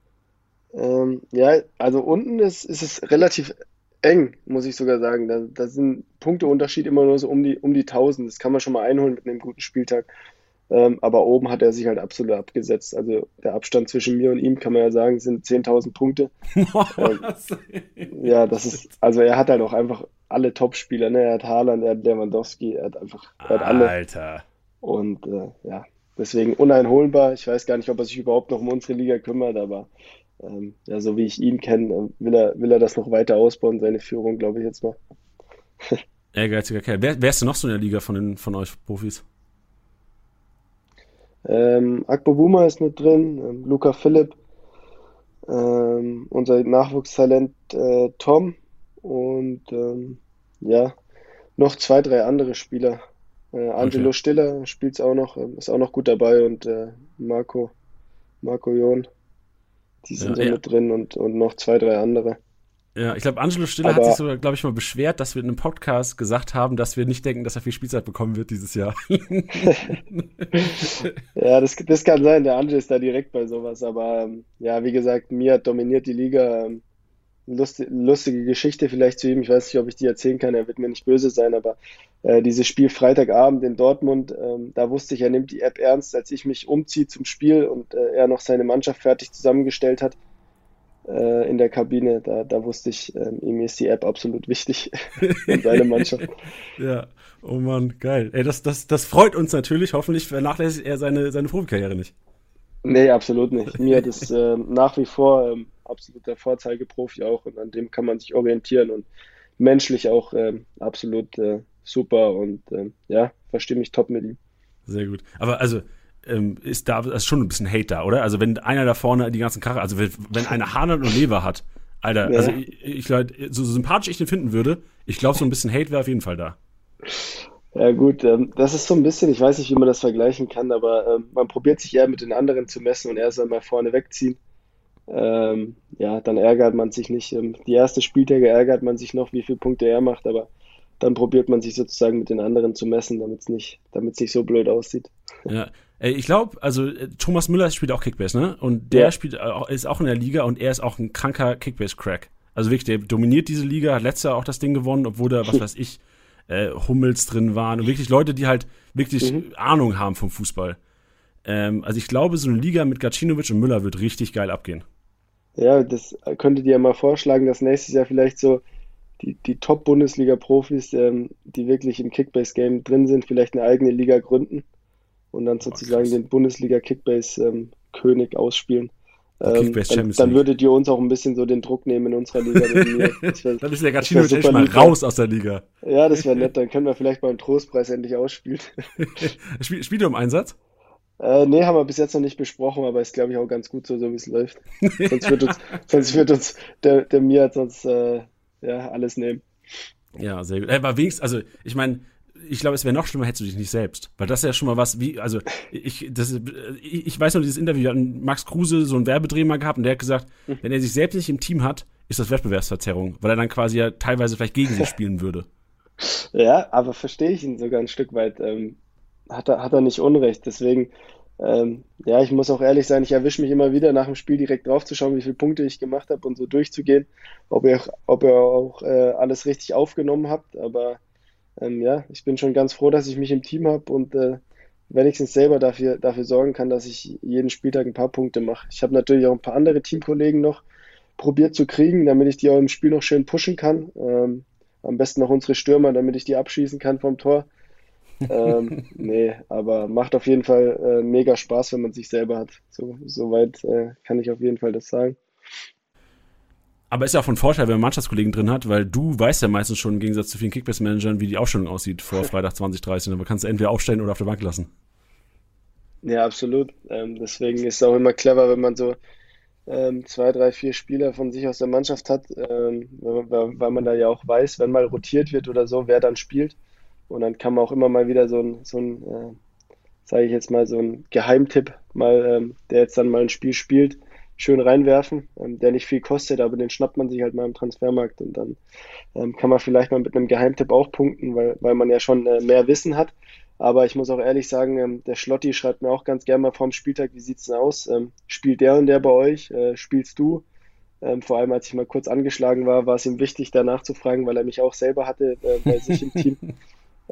Ähm, ja, also unten ist, ist es relativ eng, muss ich sogar sagen. Da, da sind Punkteunterschied immer nur so um die, um die 1000. Das kann man schon mal einholen mit einem guten Spieltag. Ähm, aber oben hat er sich halt absolut abgesetzt. Also der Abstand zwischen mir und ihm, kann man ja sagen, sind 10.000 Punkte. ähm, ja, das ist, also er hat halt auch einfach alle Top-Spieler. Ne? Er hat Haaland, er hat Lewandowski, er hat einfach er hat alle. Alter. Und äh, ja, deswegen uneinholbar. Ich weiß gar nicht, ob er sich überhaupt noch um unsere Liga kümmert, aber ähm, ja, so wie ich ihn kenne, äh, will er, will er das noch weiter ausbauen, seine Führung, glaube ich jetzt mal. Ehrgeiziger Kerl. Wer, wer ist denn noch so in der Liga von, den, von euch Profis? Ähm, Akbo Buma ist mit drin, ähm, Luca Philipp, ähm, unser Nachwuchstalent äh, Tom und ähm, ja, noch zwei, drei andere Spieler. Äh, Angelo okay. Stiller spielt es auch noch, ähm, ist auch noch gut dabei und äh, Marco, Marco Jon, die sind ja, so ja. mit drin und, und noch zwei, drei andere. Ja, ich glaube, Angelo Stiller Aber, hat sich so, glaube ich, mal beschwert, dass wir in einem Podcast gesagt haben, dass wir nicht denken, dass er viel Spielzeit bekommen wird dieses Jahr. ja, das, das kann sein. Der Angelo ist da direkt bei sowas. Aber ähm, ja, wie gesagt, Mia dominiert die Liga. Ähm, lustige, lustige Geschichte vielleicht zu ihm. Ich weiß nicht, ob ich die erzählen kann. Er wird mir nicht böse sein. Aber äh, dieses Spiel Freitagabend in Dortmund, ähm, da wusste ich, er nimmt die App ernst, als ich mich umziehe zum Spiel und äh, er noch seine Mannschaft fertig zusammengestellt hat äh, in der Kabine. Da, da wusste ich, äh, ihm ist die App absolut wichtig in seiner Mannschaft. ja, oh Mann, geil. Ey, das, das, das freut uns natürlich. Hoffentlich vernachlässigt er seine, seine Profikarriere nicht. Nee, absolut nicht. Mir hat es äh, nach wie vor ähm, absoluter Vorzeigeprofi auch und an dem kann man sich orientieren und menschlich auch äh, absolut äh, super und äh, ja, verstehe mich top mit ihm. Sehr gut. Aber also ähm, ist da ist schon ein bisschen Hate da, oder? Also wenn einer da vorne die ganzen Karre, also wenn, wenn einer Hahn und Leber hat, Alter, ja. also ich, ich glaube, so, so sympathisch ich den finden würde, ich glaube, so ein bisschen Hate wäre auf jeden Fall da. Ja gut, ähm, das ist so ein bisschen, ich weiß nicht, wie man das vergleichen kann, aber ähm, man probiert sich eher mit den anderen zu messen und er soll mal vorne wegziehen. Ähm, ja, dann ärgert man sich nicht. Ähm, die erste Spieltage ärgert man sich noch, wie viele Punkte er macht, aber dann probiert man sich sozusagen mit den anderen zu messen, damit es nicht, damit es nicht so blöd aussieht. Ja, ich glaube, also äh, Thomas Müller spielt auch Kickbase, ne? Und der ja. spielt ist auch in der Liga und er ist auch ein kranker Kickbase-Crack. Also wirklich, der dominiert diese Liga, hat letztes Jahr auch das Ding gewonnen, obwohl da, was weiß ich, äh, Hummels drin waren und wirklich Leute, die halt wirklich mhm. Ahnung haben vom Fußball. Ähm, also ich glaube, so eine Liga mit Gacinovic und Müller wird richtig geil abgehen. Ja, das könntet ihr ja mal vorschlagen, dass nächstes Jahr vielleicht so die, die Top-Bundesliga-Profis, ähm, die wirklich im Kickbase-Game drin sind, vielleicht eine eigene Liga gründen und dann sozusagen oh, den Bundesliga-Kickbase-König ähm, ausspielen. Ähm, dann, dann, würdet ihr uns auch ein bisschen so den Druck nehmen in unserer Liga. Wär, dann ist der Gacino echt mal raus aus der Liga. Ja, das wäre nett. Dann können wir vielleicht beim Trostpreis endlich ausspielen. Spiel, spielt ihr im Einsatz? Äh, nee, haben wir bis jetzt noch nicht besprochen, aber ist, glaube ich, auch ganz gut so, so wie es läuft. sonst wird uns, sonst wird uns der, der Mir sonst äh, ja, alles nehmen. Ja, sehr gut. Aber wenigstens, also ich meine, ich glaube, es wäre noch schlimmer, hättest du dich nicht selbst. Weil das ist ja schon mal was, wie, also ich, das, ich, weiß noch, dieses Interview hat Max Kruse so einen Werbedreh mal gehabt und der hat gesagt, mhm. wenn er sich selbst nicht im Team hat, ist das Wettbewerbsverzerrung, weil er dann quasi ja teilweise vielleicht gegen sich spielen würde. Ja, aber verstehe ich ihn sogar ein Stück weit. Ähm, hat, er, hat er nicht Unrecht. Deswegen, ähm, ja, ich muss auch ehrlich sein, ich erwische mich immer wieder nach dem Spiel direkt draufzuschauen, wie viele Punkte ich gemacht habe und so durchzugehen, ob ihr, ob ihr auch äh, alles richtig aufgenommen habt. Aber ähm, ja, ich bin schon ganz froh, dass ich mich im Team habe und äh, wenigstens selber dafür, dafür sorgen kann, dass ich jeden Spieltag ein paar Punkte mache. Ich habe natürlich auch ein paar andere Teamkollegen noch probiert zu kriegen, damit ich die auch im Spiel noch schön pushen kann. Ähm, am besten noch unsere Stürmer, damit ich die abschießen kann vom Tor. ähm, nee, aber macht auf jeden Fall äh, mega Spaß, wenn man sich selber hat. So, soweit äh, kann ich auf jeden Fall das sagen. Aber ist ja auch von Vorteil, wenn man Mannschaftskollegen drin hat, weil du weißt ja meistens schon im Gegensatz zu vielen Kickbase-Managern, wie die Aufstellung aussieht vor Freitag 2030. Und dann kannst du entweder aufstellen oder auf der Bank lassen. Ja, absolut. Ähm, deswegen ist es auch immer clever, wenn man so ähm, zwei, drei, vier Spieler von sich aus der Mannschaft hat, ähm, weil, weil, man da ja auch weiß, wenn mal rotiert wird oder so, wer dann spielt. Und dann kann man auch immer mal wieder so ein, so ein äh, sage ich jetzt mal, so ein Geheimtipp, mal, ähm, der jetzt dann mal ein Spiel spielt, schön reinwerfen, ähm, der nicht viel kostet, aber den schnappt man sich halt mal im Transfermarkt und dann ähm, kann man vielleicht mal mit einem Geheimtipp auch punkten, weil, weil man ja schon äh, mehr Wissen hat. Aber ich muss auch ehrlich sagen, ähm, der Schlotti schreibt mir auch ganz gerne mal vorm Spieltag, wie sieht's denn aus? Ähm, spielt der und der bei euch? Äh, spielst du? Ähm, vor allem, als ich mal kurz angeschlagen war, war es ihm wichtig, danach zu fragen, weil er mich auch selber hatte äh, bei sich im Team.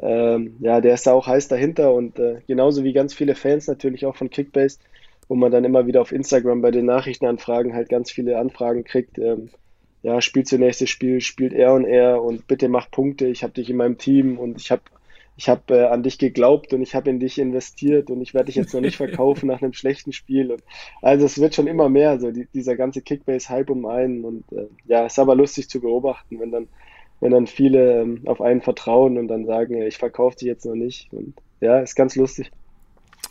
Ähm, ja, der ist da auch heiß dahinter und äh, genauso wie ganz viele Fans natürlich auch von Kickbase wo man dann immer wieder auf Instagram bei den Nachrichtenanfragen halt ganz viele Anfragen kriegt. Ähm, ja, spielst du nächstes Spiel, spielt er und er und bitte mach Punkte, ich habe dich in meinem Team und ich habe ich hab, äh, an dich geglaubt und ich habe in dich investiert und ich werde dich jetzt noch nicht verkaufen nach einem schlechten Spiel. Und, also es wird schon immer mehr, so die, dieser ganze Kickbase-Hype um einen und äh, ja, ist aber lustig zu beobachten, wenn dann, wenn dann viele ähm, auf einen vertrauen und dann sagen, ich verkaufe dich jetzt noch nicht. Und ja, ist ganz lustig.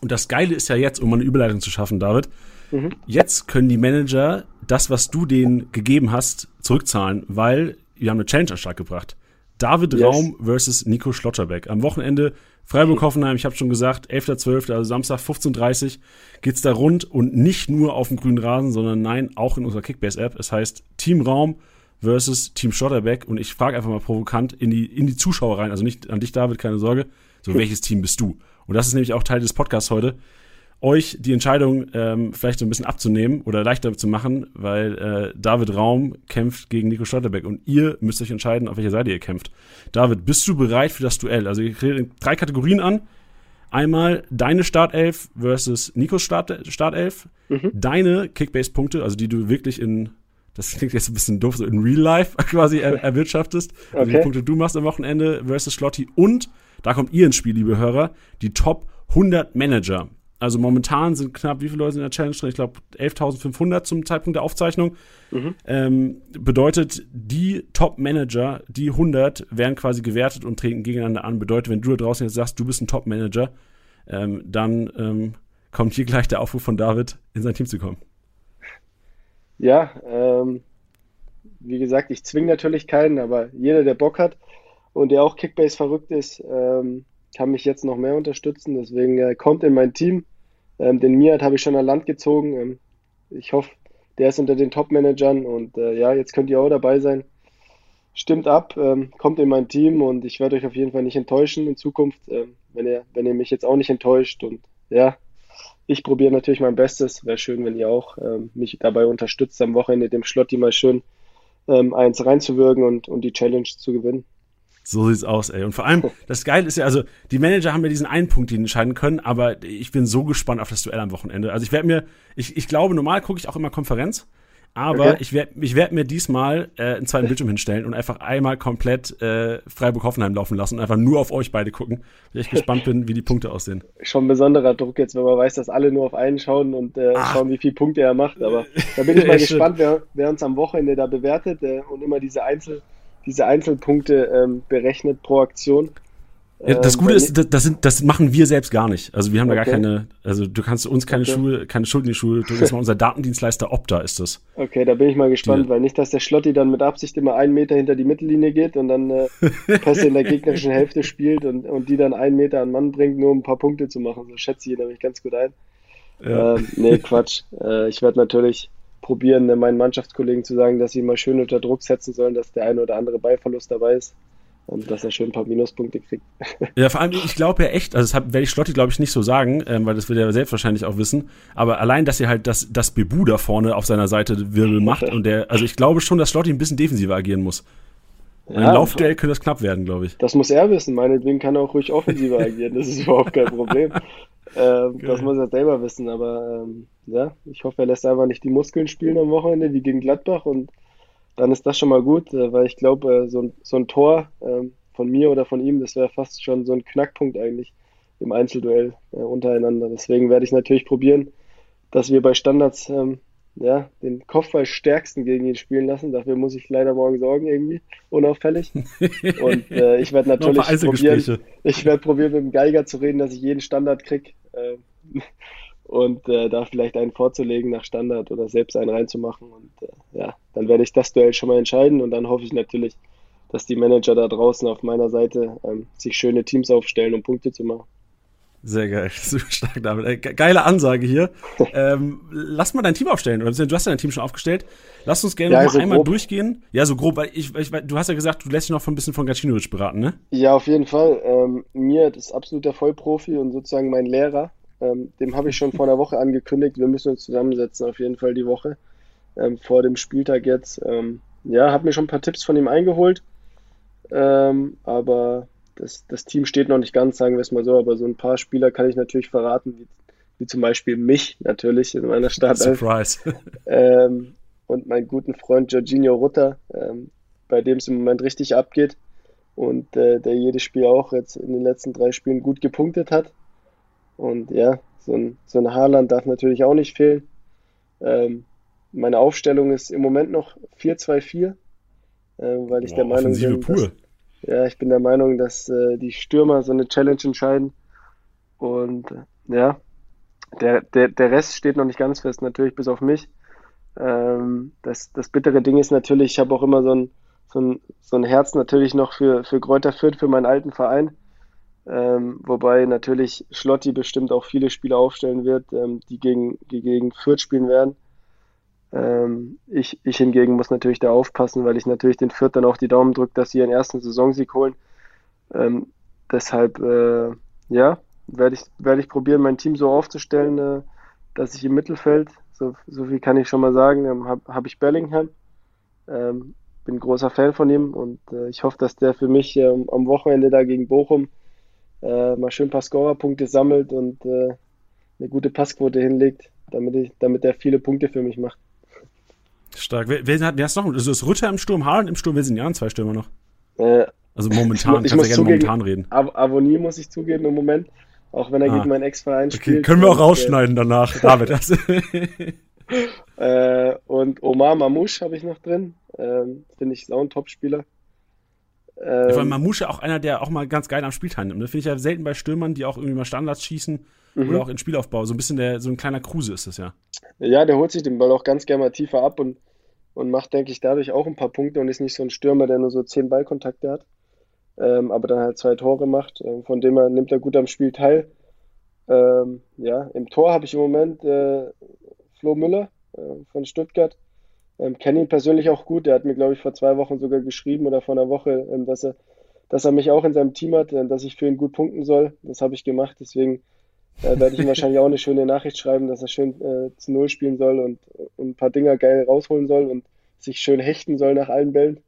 Und das Geile ist ja jetzt, um eine Überleitung zu schaffen, David, mhm. jetzt können die Manager das, was du denen gegeben hast, zurückzahlen, weil wir haben eine Challenge an Start gebracht. David yes. Raum versus Nico Schlotterbeck. Am Wochenende Freiburg-Hoffenheim, ich habe schon gesagt, 11.12., also Samstag 15.30 Uhr geht's da rund und nicht nur auf dem grünen Rasen, sondern nein, auch in unserer Kickbase-App. Es heißt Team Raum versus Team Schlotterbeck und ich frage einfach mal provokant in die, in die Zuschauer rein, also nicht an dich, David, keine Sorge, so welches Team bist du? Und das ist nämlich auch Teil des Podcasts heute, euch die Entscheidung ähm, vielleicht so ein bisschen abzunehmen oder leichter zu machen, weil äh, David Raum kämpft gegen Nico Stotterbeck und ihr müsst euch entscheiden, auf welcher Seite ihr kämpft. David, bist du bereit für das Duell? Also ich kriege drei Kategorien an. Einmal deine Startelf versus Nikos Start, Startelf, mhm. deine Kickbase-Punkte, also die du wirklich in das klingt jetzt ein bisschen doof, so in Real Life quasi er, erwirtschaftest. Also okay. viele Punkte du machst am Wochenende versus Schlotti. Und, da kommt ihr ins Spiel, liebe Hörer, die Top 100 Manager. Also momentan sind knapp, wie viele Leute in der Challenge drin? Ich glaube 11.500 zum Zeitpunkt der Aufzeichnung. Mhm. Ähm, bedeutet, die Top-Manager, die 100, werden quasi gewertet und treten gegeneinander an. Bedeutet, wenn du da draußen jetzt sagst, du bist ein Top-Manager, ähm, dann ähm, kommt hier gleich der Aufruf von David, in sein Team zu kommen. Ja, ähm, wie gesagt, ich zwinge natürlich keinen, aber jeder, der Bock hat und der auch Kickbase verrückt ist, ähm, kann mich jetzt noch mehr unterstützen. Deswegen äh, kommt in mein Team. Ähm, den Miat habe ich schon an Land gezogen. Ähm, ich hoffe, der ist unter den Top-Managern und äh, ja, jetzt könnt ihr auch dabei sein. Stimmt ab, ähm, kommt in mein Team und ich werde euch auf jeden Fall nicht enttäuschen in Zukunft, ähm, wenn, ihr, wenn ihr mich jetzt auch nicht enttäuscht. Und ja, ich probiere natürlich mein Bestes. Wäre schön, wenn ihr auch ähm, mich dabei unterstützt, am Wochenende dem Schlotti mal schön eins reinzuwirken und, und die Challenge zu gewinnen. So sieht's aus, ey. Und vor allem, das Geile ist ja, also, die Manager haben ja diesen einen Punkt, den entscheiden können, aber ich bin so gespannt auf das Duell am Wochenende. Also ich werde mir, ich, ich glaube, normal gucke ich auch immer Konferenz, aber okay. ich werde ich werd mir diesmal äh, einen zweiten Bildschirm hinstellen und einfach einmal komplett äh, Freiburg-Hoffenheim laufen lassen und einfach nur auf euch beide gucken, weil ich gespannt bin, wie die Punkte aussehen. Schon besonderer Druck jetzt, wenn man weiß, dass alle nur auf einen schauen und äh, schauen, wie viele Punkte er macht. Aber da bin ich mal gespannt, wer, wer uns am Wochenende da bewertet äh, und immer diese Einzel- diese Einzelpunkte ähm, berechnet pro Aktion. Ja, das ähm, Gute ist, das, das, sind, das machen wir selbst gar nicht. Also wir haben okay. da gar keine, also du kannst uns keine okay. Schule, keine Schuld in die Schule drücken. Das ist mal unser Datendienstleister Opta ist das. Okay, da bin ich mal gespannt, die, weil nicht, dass der Schlotti dann mit Absicht immer einen Meter hinter die Mittellinie geht und dann äh, Pässe in der gegnerischen Hälfte spielt und, und die dann einen Meter an Mann bringt, nur um ein paar Punkte zu machen. So schätze ich ihn nämlich ganz gut ein. Ja. Ähm, nee, Quatsch. Äh, ich werde natürlich probieren, äh, meinen Mannschaftskollegen zu sagen, dass sie mal schön unter Druck setzen sollen, dass der eine oder andere Ballverlust dabei ist und dass er schön ein paar Minuspunkte kriegt. Ja, vor allem, ich glaube ja echt, also das werde ich Schlotti, glaube ich, nicht so sagen, ähm, weil das will er selbst wahrscheinlich auch wissen, aber allein, dass er halt das, das Bebu da vorne auf seiner Seite Wirbel macht und der, also ich glaube schon, dass Schlotti ein bisschen defensiver agieren muss. Ja, Ein Laufduell könnte das knapp werden, glaube ich. Das muss er wissen. Meinetwegen kann er auch ruhig offensiver agieren. Das ist überhaupt kein Problem. Ähm, das muss er selber wissen. Aber ähm, ja, ich hoffe, er lässt einfach nicht die Muskeln spielen am Wochenende wie gegen Gladbach. Und dann ist das schon mal gut, äh, weil ich glaube, äh, so, ein, so ein Tor äh, von mir oder von ihm, das wäre fast schon so ein Knackpunkt eigentlich im Einzelduell äh, untereinander. Deswegen werde ich natürlich probieren, dass wir bei Standards ähm, ja, den Kopfball stärksten gegen ihn spielen lassen. Dafür muss ich leider morgen sorgen, irgendwie, unauffällig. Und äh, ich werde natürlich probieren, ich werde probieren, mit dem Geiger zu reden, dass ich jeden Standard krieg. Äh, und äh, da vielleicht einen vorzulegen nach Standard oder selbst einen reinzumachen. Und äh, ja, dann werde ich das Duell schon mal entscheiden und dann hoffe ich natürlich, dass die Manager da draußen auf meiner Seite ähm, sich schöne Teams aufstellen, um Punkte zu machen. Sehr geil, super stark, David. Geile Ansage hier. ähm, lass mal dein Team aufstellen. Oder du hast ja dein Team schon aufgestellt. Lass uns gerne ja, also mal einmal grob. durchgehen. Ja, so grob, weil ich, ich, du hast ja gesagt, du lässt dich noch von ein bisschen von Gacinovic beraten, ne? Ja, auf jeden Fall. Ähm, mir ist absoluter Vollprofi und sozusagen mein Lehrer. Ähm, dem habe ich schon vor einer Woche angekündigt. Wir müssen uns zusammensetzen, auf jeden Fall die Woche. Ähm, vor dem Spieltag jetzt. Ähm, ja, habe mir schon ein paar Tipps von ihm eingeholt. Ähm, aber das, das Team steht noch nicht ganz, sagen wir es mal so, aber so ein paar Spieler kann ich natürlich verraten, wie, wie zum Beispiel mich natürlich in meiner Startelf. Surprise. ähm, und meinen guten Freund Jorginho Rutter, ähm, bei dem es im Moment richtig abgeht und äh, der jedes Spiel auch jetzt in den letzten drei Spielen gut gepunktet hat. Und ja, so ein, so ein Haaland darf natürlich auch nicht fehlen. Ähm, meine Aufstellung ist im Moment noch 4-2-4, äh, weil ich Boah, der Meinung bin, dass, ja, ich bin der Meinung, dass äh, die Stürmer so eine Challenge entscheiden. Und äh, ja, der, der, der Rest steht noch nicht ganz fest, natürlich bis auf mich. Ähm, das, das bittere Ding ist natürlich, ich habe auch immer so ein, so, ein, so ein Herz natürlich noch für, für Kräuter Fürth, für meinen alten Verein. Ähm, wobei natürlich Schlotti bestimmt auch viele Spiele aufstellen wird, ähm, die, gegen, die gegen Fürth spielen werden. Ähm, ich, ich hingegen muss natürlich da aufpassen, weil ich natürlich den Fürth dann auch die Daumen drücke, dass sie ihren ersten Saisonsieg holen. Ähm, deshalb, äh, ja, werde ich, werde ich probieren, mein Team so aufzustellen, äh, dass ich im Mittelfeld, so, so viel kann ich schon mal sagen, ähm, habe hab ich Bellingham. Ähm, bin großer Fan von ihm und äh, ich hoffe, dass der für mich ähm, am Wochenende da gegen Bochum äh, mal schön ein paar Scorerpunkte sammelt und äh, eine gute Passquote hinlegt, damit, ich, damit er viele Punkte für mich macht. Stark. Wer, wer, hat, wer hast noch? Also ist Rütter im Sturm, Haaland im Sturm, wer sind die anderen zwei Stürmer noch? Äh, also momentan, ich, ich kannst ja gerne zugeben, momentan reden. Av Avonie muss ich zugeben im Moment, auch wenn er ah. gegen meinen Ex-Verein okay, spielt. Können wir auch rausschneiden äh, danach, David. äh, und Omar Mamouche habe ich noch drin. Ähm, Finde ich auch ein Top-Spieler. Ähm, ja, Mamouche auch einer, der auch mal ganz geil am Spiel teilnimmt. Das ne? finde ich ja selten bei Stürmern, die auch irgendwie mal Standards schießen mhm. oder auch in Spielaufbau. So ein bisschen der, so ein kleiner Kruse ist das ja. Ja, der holt sich den Ball auch ganz gerne mal tiefer ab und, und macht, denke ich, dadurch auch ein paar Punkte und ist nicht so ein Stürmer, der nur so zehn Ballkontakte hat, ähm, aber dann halt zwei Tore macht. Ähm, von dem er nimmt er gut am Spiel teil. Ähm, ja, im Tor habe ich im Moment äh, Flo Müller äh, von Stuttgart. Ähm, Kenne ihn persönlich auch gut. Der hat mir, glaube ich, vor zwei Wochen sogar geschrieben oder vor einer Woche, ähm, dass er dass er mich auch in seinem Team hat, äh, dass ich für ihn gut punkten soll. Das habe ich gemacht. Deswegen äh, werde ich ihm wahrscheinlich auch eine schöne Nachricht schreiben, dass er schön äh, zu Null spielen soll und, und, ein paar Dinger geil rausholen soll und sich schön hechten soll nach allen Bällen.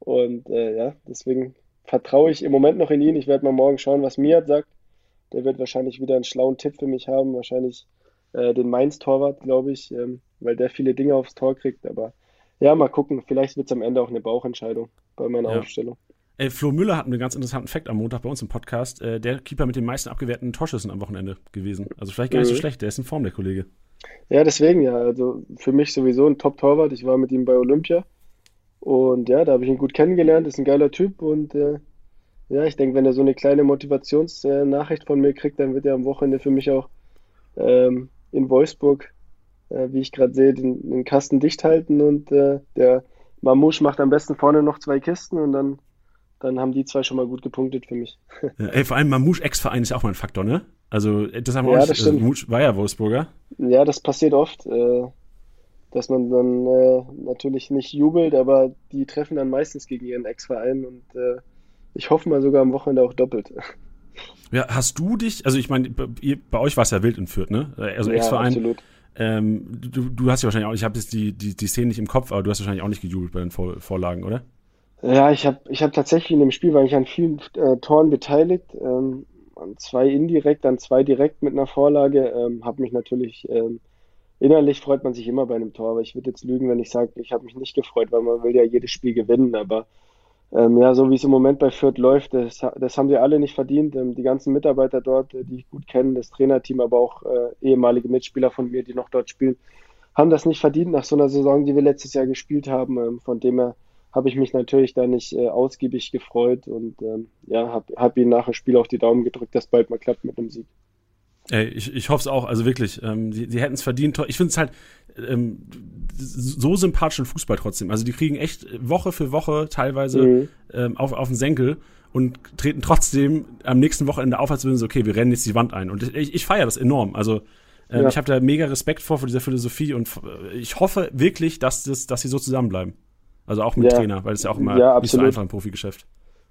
Und äh, ja, deswegen vertraue ich im Moment noch in ihn. Ich werde mal morgen schauen, was Miat sagt. Der wird wahrscheinlich wieder einen schlauen Tipp für mich haben. Wahrscheinlich äh, den Mainz-Torwart, glaube ich, ähm, weil der viele Dinge aufs Tor kriegt. Aber ja, mal gucken. Vielleicht wird es am Ende auch eine Bauchentscheidung bei meiner ja. Aufstellung. Ey, Flo Müller hat einen ganz interessanten Fakt am Montag bei uns im Podcast. Äh, der Keeper mit den meisten abgewehrten Torschüssen am Wochenende gewesen. Also vielleicht gar nicht mhm. so schlecht, der ist in Form, der Kollege. Ja, deswegen ja. Also für mich sowieso ein Top-Torwart. Ich war mit ihm bei Olympia. Und ja, da habe ich ihn gut kennengelernt. Ist ein geiler Typ. Und äh, ja, ich denke, wenn er so eine kleine Motivationsnachricht von mir kriegt, dann wird er am Wochenende für mich auch ähm, in Wolfsburg, äh, wie ich gerade sehe, den, den, Kasten dicht halten. Und äh, der Mamouche macht am besten vorne noch zwei Kisten und dann dann haben die zwei schon mal gut gepunktet für mich. Ja, ey, vor allem Mamouche Ex-Verein ist ja auch mal ein Faktor, ne? Also, das haben wir ja, auch das also, war ja Wolfsburger. Ja, das passiert oft, äh, dass man dann äh, natürlich nicht jubelt, aber die treffen dann meistens gegen ihren Ex-Verein und äh, ich hoffe mal sogar am Wochenende auch doppelt. Ja, hast du dich, also ich meine, bei euch war es ja wild in Fürth, ne? Also ja, Ex-Verein. Absolut. Ähm, du, du hast ja wahrscheinlich auch, ich habe jetzt die, die, die Szene nicht im Kopf, aber du hast wahrscheinlich auch nicht gejubelt bei den Vor Vorlagen, oder? Ja, ich habe ich hab tatsächlich in dem Spiel, war ich an vielen äh, Toren beteiligt, ähm, an zwei indirekt, an zwei direkt mit einer Vorlage, ähm, habe mich natürlich, ähm, innerlich freut man sich immer bei einem Tor, aber ich würde jetzt lügen, wenn ich sage, ich habe mich nicht gefreut, weil man will ja jedes Spiel gewinnen, aber ähm, ja, so wie es im Moment bei Fürth läuft, das, das haben sie alle nicht verdient. Ähm, die ganzen Mitarbeiter dort, äh, die ich gut kenne, das Trainerteam, aber auch äh, ehemalige Mitspieler von mir, die noch dort spielen, haben das nicht verdient nach so einer Saison, die wir letztes Jahr gespielt haben. Ähm, von dem her habe ich mich natürlich da nicht äh, ausgiebig gefreut und ähm, ja, habe hab ihm nach dem Spiel auch die Daumen gedrückt, dass bald mal klappt mit dem Sieg. Ey, ich, ich hoffe es auch, also wirklich, ähm, die, die hätten es verdient. Ich finde es halt ähm, so sympathischen Fußball trotzdem. Also die kriegen echt Woche für Woche teilweise mhm. ähm, auf, auf den Senkel und treten trotzdem am nächsten Wochenende auf, als würden sie, okay, wir rennen jetzt die Wand ein. Und ich, ich feiere das enorm. Also ähm, ja. ich habe da mega Respekt vor, vor dieser Philosophie und äh, ich hoffe wirklich, dass, das, dass sie so zusammenbleiben. Also auch mit ja, Trainer, weil es ja auch immer ja, nicht so einfach im Profigeschäft.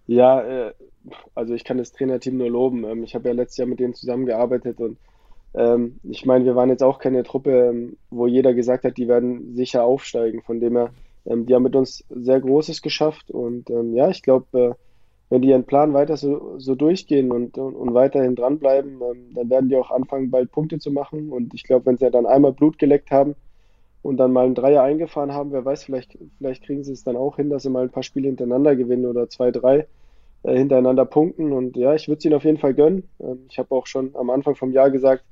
Ja, äh, also ich kann das Trainerteam nur loben. Ähm, ich habe ja letztes Jahr mit denen zusammengearbeitet und ähm, ich meine, wir waren jetzt auch keine Truppe, ähm, wo jeder gesagt hat, die werden sicher aufsteigen. Von dem her, ähm, die haben mit uns sehr Großes geschafft und ähm, ja, ich glaube, äh, wenn die ihren Plan weiter so, so durchgehen und, und, und weiterhin dranbleiben, ähm, dann werden die auch anfangen, bald Punkte zu machen. Und ich glaube, wenn sie dann einmal Blut geleckt haben, und dann mal einen Dreier eingefahren haben, wer weiß, vielleicht, vielleicht kriegen sie es dann auch hin, dass sie mal ein paar Spiele hintereinander gewinnen oder zwei, drei äh, hintereinander punkten. Und ja, ich würde es ihnen auf jeden Fall gönnen. Ähm, ich habe auch schon am Anfang vom Jahr gesagt,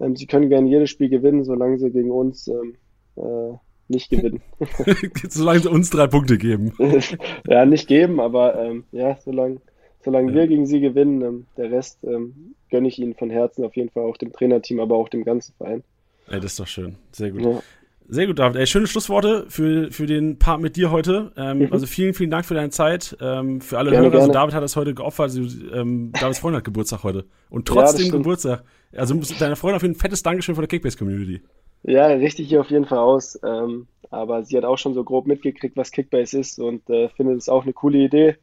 ähm, sie können gerne jedes Spiel gewinnen, solange sie gegen uns ähm, äh, nicht gewinnen. solange sie uns drei Punkte geben. ja, nicht geben, aber ähm, ja, solange, solange ja. wir gegen sie gewinnen, ähm, der Rest ähm, gönne ich ihnen von Herzen auf jeden Fall auch dem Trainerteam, aber auch dem ganzen Verein. Ey, das ist doch schön. Sehr gut. Ja. Sehr gut, David. Ey, schöne Schlussworte für, für den Part mit dir heute. Ähm, mhm. Also vielen, vielen Dank für deine Zeit. Ähm, für alle gerne, Hörer. Also David hat das heute geopfert. Also, ähm, Davids Freund hat Geburtstag heute. Und trotzdem ja, Geburtstag. Also deine Freundin auf jeden Fall ein fettes Dankeschön von der Kickbase-Community. Ja, richtig hier auf jeden Fall aus. Ähm, aber sie hat auch schon so grob mitgekriegt, was Kickbase ist und äh, findet es auch eine coole Idee.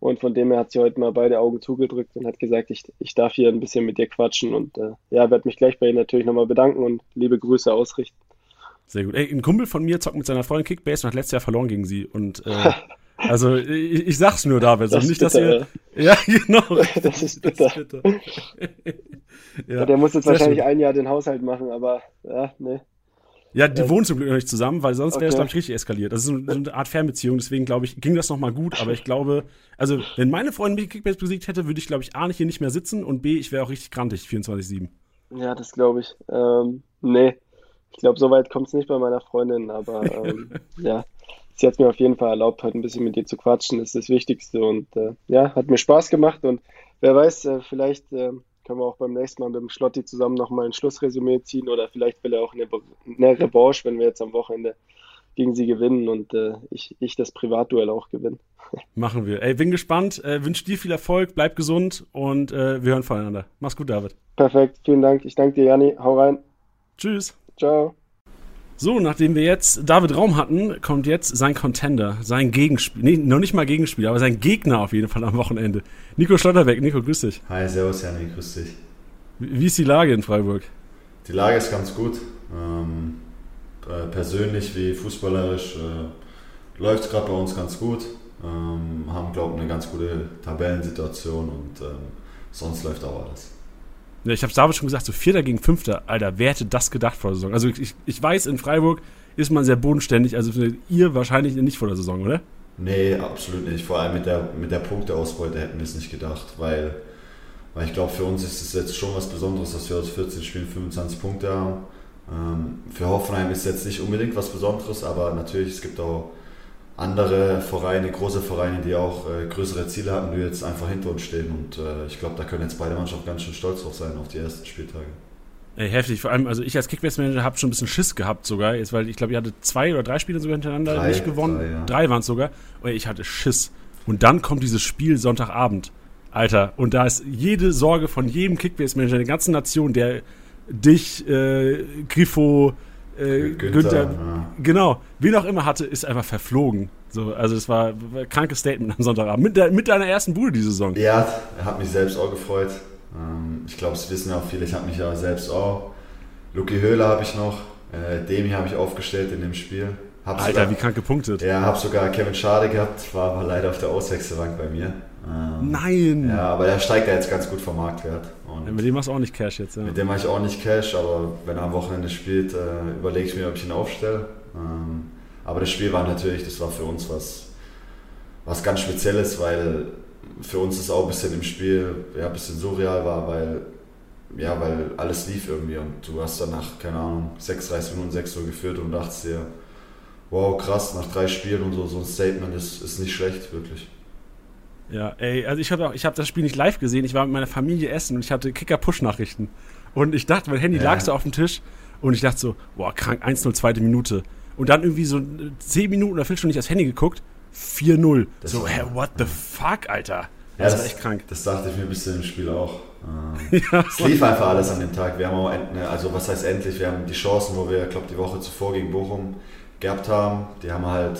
Und von dem her hat sie heute mal beide Augen zugedrückt und hat gesagt, ich, ich darf hier ein bisschen mit dir quatschen. Und äh, ja, werde mich gleich bei ihr natürlich nochmal bedanken und liebe Grüße ausrichten. Sehr gut. Ey, ein Kumpel von mir zockt mit seiner Freundin Kickbase und hat letztes Jahr verloren gegen sie. Und äh, also ich, ich sag's nur, David. Das nicht, dass ihr. Ja, genau. Das ist bitter. Das ist bitter. ja. Der muss jetzt Sehr wahrscheinlich schön. ein Jahr den Haushalt machen, aber ja, ne. Ja, die ja. wohnen zum Glück noch nicht zusammen, weil sonst wäre es, glaube ich, richtig eskaliert. Das ist so eine Art Fernbeziehung, deswegen glaube ich, ging das nochmal gut, aber ich glaube, also, wenn meine Freundin mich Kickbase besiegt hätte, würde ich, glaube ich, A, nicht hier nicht mehr sitzen und B, ich wäre auch richtig grantig, 24-7. Ja, das glaube ich. Ähm, nee, ich glaube, so weit kommt es nicht bei meiner Freundin, aber ähm, ja, sie hat mir auf jeden Fall erlaubt, heute ein bisschen mit dir zu quatschen. Das ist das Wichtigste und äh, ja, hat mir Spaß gemacht und wer weiß, äh, vielleicht äh, können wir auch beim nächsten Mal mit dem Schlotti zusammen nochmal ein Schlussresümee ziehen oder vielleicht will er auch eine, eine Revanche, wenn wir jetzt am Wochenende gegen sie gewinnen und äh, ich, ich das Privatduell auch gewinne. Machen wir. Ey, bin gespannt, äh, wünsche dir viel Erfolg, bleib gesund und äh, wir hören voneinander. Mach's gut, David. Perfekt, vielen Dank. Ich danke dir, Janni. Hau rein. Tschüss. Ciao. So, nachdem wir jetzt David Raum hatten, kommt jetzt sein Contender, sein Gegenspieler, nee, noch nicht mal Gegenspieler, aber sein Gegner auf jeden Fall am Wochenende. Nico Schlotterbeck. Nico, grüß dich. Hi, servus Janni, grüß dich. Wie ist die Lage in Freiburg? Die Lage ist ganz gut. Ähm, äh, persönlich wie fußballerisch äh, läuft es gerade bei uns ganz gut. Ähm, haben, glaube ich, eine ganz gute Tabellensituation und ähm, sonst läuft auch alles. Ja, ich habe es damals schon gesagt, so Vierter gegen Fünfter, Alter, wer hätte das gedacht vor der Saison? Also ich, ich weiß, in Freiburg ist man sehr bodenständig, also ihr wahrscheinlich nicht vor der Saison, oder? Nee, absolut nicht. Vor allem mit der, mit der Punkteausbeute hätten wir es nicht gedacht, weil, weil ich glaube, für uns ist es jetzt schon was Besonderes, dass wir aus 14 Spielen 25 Punkte haben. Ähm, für Hoffenheim ist es jetzt nicht unbedingt was Besonderes, aber natürlich, es gibt auch andere Vereine, große Vereine, die auch äh, größere Ziele haben, die jetzt einfach hinter uns stehen. Und äh, ich glaube, da können jetzt beide Mannschaften ganz schön stolz drauf sein, auf die ersten Spieltage. Ey, heftig. Vor allem, also ich als Kickbase-Manager habe schon ein bisschen Schiss gehabt sogar, jetzt, weil ich glaube, ich hatte zwei oder drei Spiele sogar hintereinander drei, nicht gewonnen. Drei, ja. drei waren es sogar. Und ich hatte Schiss. Und dann kommt dieses Spiel Sonntagabend. Alter, und da ist jede Sorge von jedem Kickbase-Manager der ganzen Nation, der dich, äh, Grifo, äh, Günther, Günther ja. genau, wen auch immer hatte, ist einfach verflogen. So, also es war, ein krankes Statement am Sonntagabend. Mit, de, mit deiner ersten Bude die Saison. Ja, hat mich selbst auch gefreut. Ähm, ich glaube, es wissen ja auch viele, ich habe mich ja selbst auch. Luki Höhler habe ich noch, äh, Demi habe ich aufgestellt in dem Spiel. Hab Alter, sogar, wie krank gepunktet. Ja, habe sogar Kevin Schade gehabt, war aber leider auf der Auswechselbank bei mir. Ähm, Nein! Ja, aber der steigt ja jetzt ganz gut vom Marktwert. Und mit dem machst du auch nicht Cash jetzt, ja. Mit dem mache ich auch nicht Cash, aber wenn er am Wochenende spielt, äh, überlege ich mir, ob ich ihn aufstelle. Ähm, aber das Spiel war natürlich, das war für uns was, was ganz Spezielles, weil für uns es auch ein bisschen im Spiel ja, ein bisschen surreal war, weil, ja, weil alles lief irgendwie und du hast dann nach, keine Ahnung, 36 Minuten 6 Uhr geführt und dachtest dir, wow, krass, nach drei Spielen und so, so ein Statement ist, ist nicht schlecht, wirklich. Ja, ey, also ich habe hab das Spiel nicht live gesehen. Ich war mit meiner Familie essen und ich hatte Kicker-Push-Nachrichten. Und ich dachte, mein Handy ja. lag so auf dem Tisch und ich dachte so, boah, krank, 1-0, zweite Minute. Und dann irgendwie so 10 Minuten oder Viertelstunde nicht aufs Handy geguckt, 4-0. So, hä, what the fuck, Alter? Ja, das, das war echt krank. Das dachte ich mir ein bisschen im Spiel auch. Ähm, ja, es lief einfach alles an dem Tag. Wir haben auch, ne, also was heißt endlich, wir haben die Chancen, wo wir, glaube die Woche zuvor gegen Bochum gehabt haben, die haben halt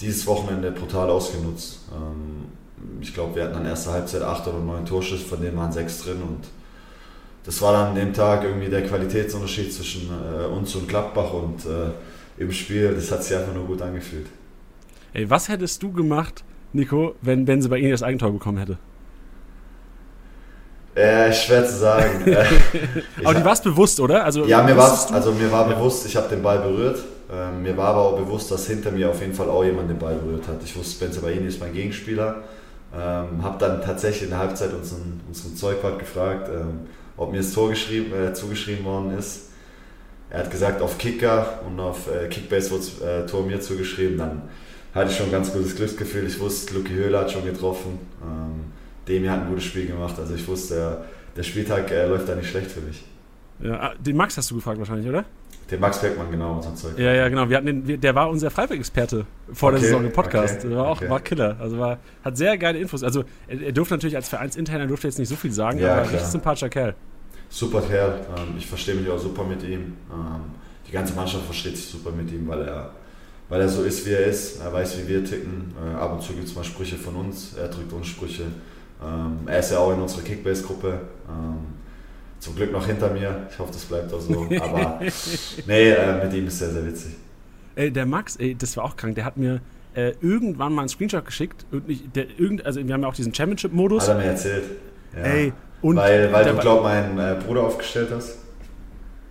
dieses Wochenende brutal ausgenutzt. Ähm, ich glaube, wir hatten dann erste Halbzeit acht oder neun Torschüsse, von denen waren sechs drin und das war dann an dem Tag irgendwie der Qualitätsunterschied zwischen äh, uns und Gladbach und äh, im Spiel, das hat sich einfach nur gut angefühlt. Ey, was hättest du gemacht, Nico, wenn, wenn sie bei Ihnen das Eigentor bekommen hätte? Äh, schwer zu sagen. aber die war es bewusst, oder? Also, ja, mir, war's, also mir war bewusst, ich habe den Ball berührt. Ähm, mir war aber auch bewusst, dass hinter mir auf jeden Fall auch jemand den Ball berührt hat. Ich wusste, Spencer Baini ist mein Gegenspieler. Ähm, habe dann tatsächlich in der Halbzeit unseren, unseren Zeugwart gefragt, ähm, ob mir das Tor äh, zugeschrieben worden ist. Er hat gesagt, auf Kicker und auf äh, Kickbase wurde das äh, Tor mir zugeschrieben. Dann hatte ich schon ein ganz gutes Glücksgefühl. Ich wusste, Luki Höhler hat schon getroffen. Ähm, Demi hat ein gutes Spiel gemacht. Also ich wusste, der, der Spieltag äh, läuft da nicht schlecht für mich. Ja, ah, den Max hast du gefragt wahrscheinlich, oder? Den Max Beckmann, genau, unser Zeug. Ja, ja, genau. Wir hatten den, der war unser Freiburg-Experte vor okay, der Saison im Podcast. Okay, der war auch okay. war Killer. Also war, hat sehr geile Infos. Also er, er durfte natürlich als Vereinsinterner durfte jetzt nicht so viel sagen, ja, aber ein richtig sympathischer Kerl. Super Kerl. Ähm, ich verstehe mich auch super mit ihm. Ähm, die ganze Mannschaft versteht sich super mit ihm, weil er, weil er so ist, wie er ist. Er weiß, wie wir ticken. Äh, ab und zu gibt es mal Sprüche von uns. Er drückt uns Sprüche. Ähm, er ist ja auch in unserer Kickbase-Gruppe zum Glück noch hinter mir. Ich hoffe, das bleibt auch so. Aber nee, äh, mit ihm ist sehr, sehr witzig. Ey, der Max, ey, das war auch krank. Der hat mir äh, irgendwann mal einen Screenshot geschickt. Der, irgend, also wir haben ja auch diesen Championship-Modus. Hat er mir erzählt. Ja. Ey, und weil weil du, glaub, meinen äh, Bruder aufgestellt hast?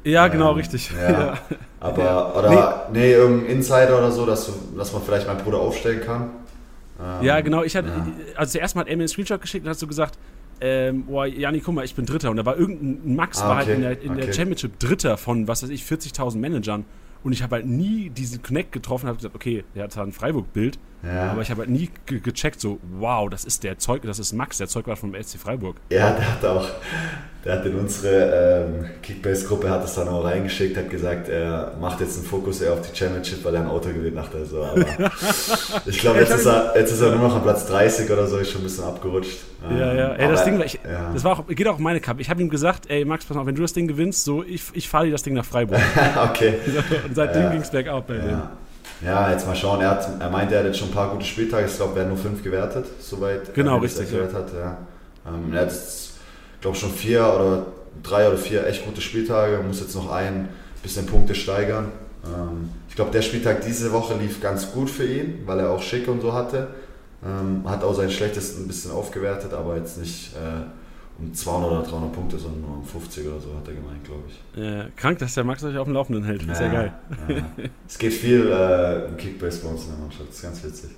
Ja, genau, ähm, richtig. Ja. ja. Aber, ja. oder, nee, nee irgendein Insider oder so, dass, du, dass man vielleicht meinen Bruder aufstellen kann. Ähm, ja, genau. Ich hatte, ja. also zuerst mal hat er mir einen Screenshot geschickt und hast so gesagt, ähm, boah, Jani, guck mal, ich bin Dritter. Und da war irgendein Max, ah, war halt in, der, in okay. der Championship Dritter von, was weiß ich, 40.000 Managern. Und ich habe halt nie diesen Connect getroffen, habe gesagt, okay, der hat zwar ein Freiburg-Bild, ja. aber ich habe halt nie ge gecheckt, so, wow, das ist der Zeug, das ist Max, der Zeug war vom SC Freiburg. Ja, der hat auch, der hat in unsere ähm, Kickbase-Gruppe, hat es dann auch reingeschickt, hat gesagt, er macht jetzt einen Fokus eher auf die Championship, weil er ein Auto gewinnt nach der. Aber ich glaube, jetzt, ist er, jetzt ist er nur noch an Platz 30 oder so, ist schon ein bisschen abgerutscht. Ja, ja, ey, das Ding, ich, ja. das war auch, geht auch auf meine Kappe. Ich habe ihm gesagt, ey Max, pass mal, wenn du das Ding gewinnst, so, ich, ich fahre dir das Ding nach Freiburg. okay. Und seitdem ja. ging es bergab bei ja. dem. Ja, jetzt mal schauen. Er, hat, er meinte, er hat jetzt schon ein paar gute Spieltage. Ich glaube, werden nur fünf gewertet, soweit genau, er richtig, erklärt ja. hat. Ja. Ähm, er hat jetzt, glaube schon vier oder drei oder vier echt gute Spieltage. Muss jetzt noch ein bisschen Punkte steigern. Ähm, ich glaube, der Spieltag diese Woche lief ganz gut für ihn, weil er auch schick und so hatte. Ähm, hat auch seinen schlechtesten ein bisschen aufgewertet, aber jetzt nicht äh, um 200 oder 300 Punkte, sondern nur um 50 oder so, hat er gemeint, glaube ich. Ja, krank, dass der Max euch auf dem Laufenden hält. Ja, Sehr geil. Ja. es geht viel äh, im Kickbase bei uns in der Mannschaft. Das ist ganz witzig.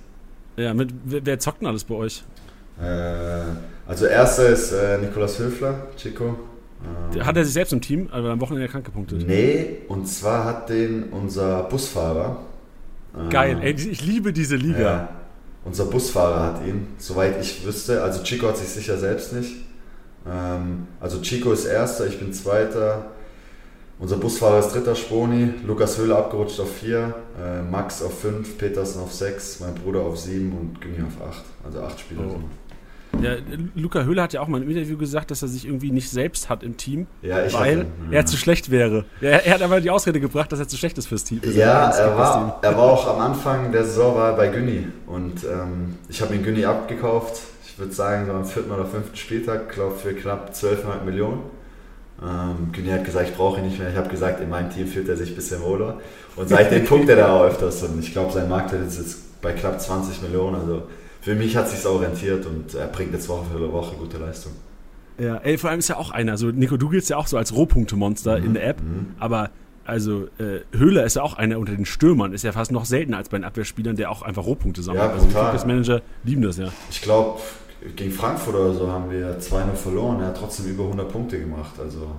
Ja, mit, wer zockt denn alles bei euch? Äh, also, erster ist äh, Nikolas Höfler, Chico. Ähm, hat er sich selbst im Team, aber am Wochenende krank gepunktet? Nee, und zwar hat den unser Busfahrer. Geil, ähm, ey, ich liebe diese Liga. Ja, unser Busfahrer hat ihn, soweit ich wüsste. Also Chico hat sich sicher selbst nicht. Ähm, also Chico ist Erster, ich bin Zweiter. Unser Busfahrer ist Dritter, Sponi. Lukas Höhle abgerutscht auf 4, äh, Max auf 5, Petersen auf 6, mein Bruder auf 7 und Günni auf 8. Also 8 Spieler. Oh. Ja, Luca Höhle hat ja auch mal im Interview gesagt, dass er sich irgendwie nicht selbst hat im Team, ja, weil hatte, er zu schlecht wäre. Er, er, hat aber die Ausrede gebracht, dass er zu schlecht ist fürs Team. ja, er war, er war auch am Anfang der Saison war bei Günni und ähm, ich habe ihn Günni abgekauft. Ich würde sagen, so am vierten oder fünften Spieltag, glaube für knapp 12,5 Millionen. Ähm, Günni hat gesagt, ich brauche ihn nicht mehr. Ich habe gesagt, in meinem Team fühlt er sich ein bisschen wohler. Und seitdem punktet er auch öfters. Und ich glaube, sein Marktwert ist jetzt bei knapp 20 Millionen. Also für mich hat es sich orientiert und er bringt jetzt Woche für Woche gute Leistung. Ja, ey, vor allem ist ja auch einer. So, Nico, du giltst ja auch so als Rohpunktemonster mhm. in der App, mhm. aber also äh, Höhler ist ja auch einer unter den Stürmern, ist ja fast noch seltener als bei den Abwehrspielern, der auch einfach Rohpunkte sammelt. Ja, also die Manager lieben das ja. Ich glaube, gegen Frankfurt oder so haben wir 2-0 verloren. Er hat trotzdem über 100 Punkte gemacht. Also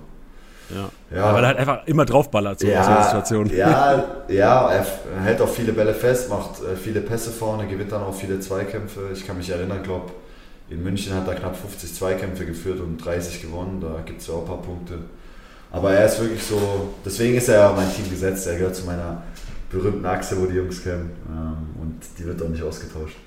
ja. ja. Weil er halt einfach immer draufballert, so ja, in der Situation. Ja, ja, er hält auch viele Bälle fest, macht äh, viele Pässe vorne, gewinnt dann auch viele Zweikämpfe. Ich kann mich erinnern, glaube in München hat er knapp 50 Zweikämpfe geführt und 30 gewonnen. Da gibt es ja auch ein paar Punkte. Aber er ist wirklich so, deswegen ist er ja mein Team gesetzt. Er gehört zu meiner berühmten Achse, wo die Jungs kennen. Ähm, und die wird auch nicht ausgetauscht.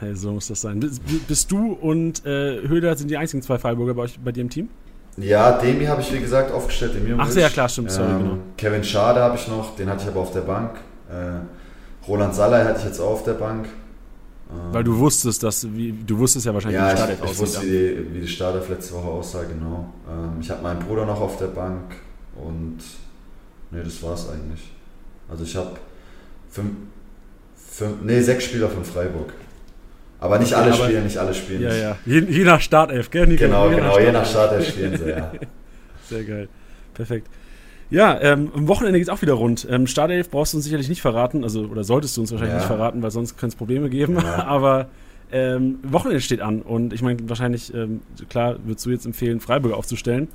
Hey, so muss das sein. Bist du und äh, Höhler sind die einzigen zwei Freiburger bei, euch, bei dir im Team? Ja, Demi habe ich wie gesagt aufgestellt, Demi Ach so, ja klar, stimmt, sorry, ähm, genau. Kevin Schade habe ich noch, den hatte ich aber auf der Bank. Äh, Roland Salai hatte ich jetzt auch auf der Bank. Ähm, Weil du wusstest, dass, wie, du wusstest ja wahrscheinlich, ja, wie die Startelf aussieht. Ich wusste, wie die, wie die Startelf letzte Woche aussah, genau. Ähm, ich habe meinen Bruder noch auf der Bank und nee, das war's eigentlich. Also ich habe fünf, fünf, nee, sechs Spieler von Freiburg. Aber nicht alle spielen, nicht alle spielen. Ja, ja. Je, je nach Startelf, gell? Nico? Genau, je genau, nach je nach Startelf spielen sie, ja. Sehr geil. Perfekt. Ja, ähm, am Wochenende geht es auch wieder rund. Ähm, Startelf brauchst du uns sicherlich nicht verraten, also oder solltest du uns wahrscheinlich ja. nicht verraten, weil sonst könnte es Probleme geben. Ja. Aber ähm, Wochenende steht an und ich meine, wahrscheinlich, ähm, klar, würdest du jetzt empfehlen, Freiburg aufzustellen.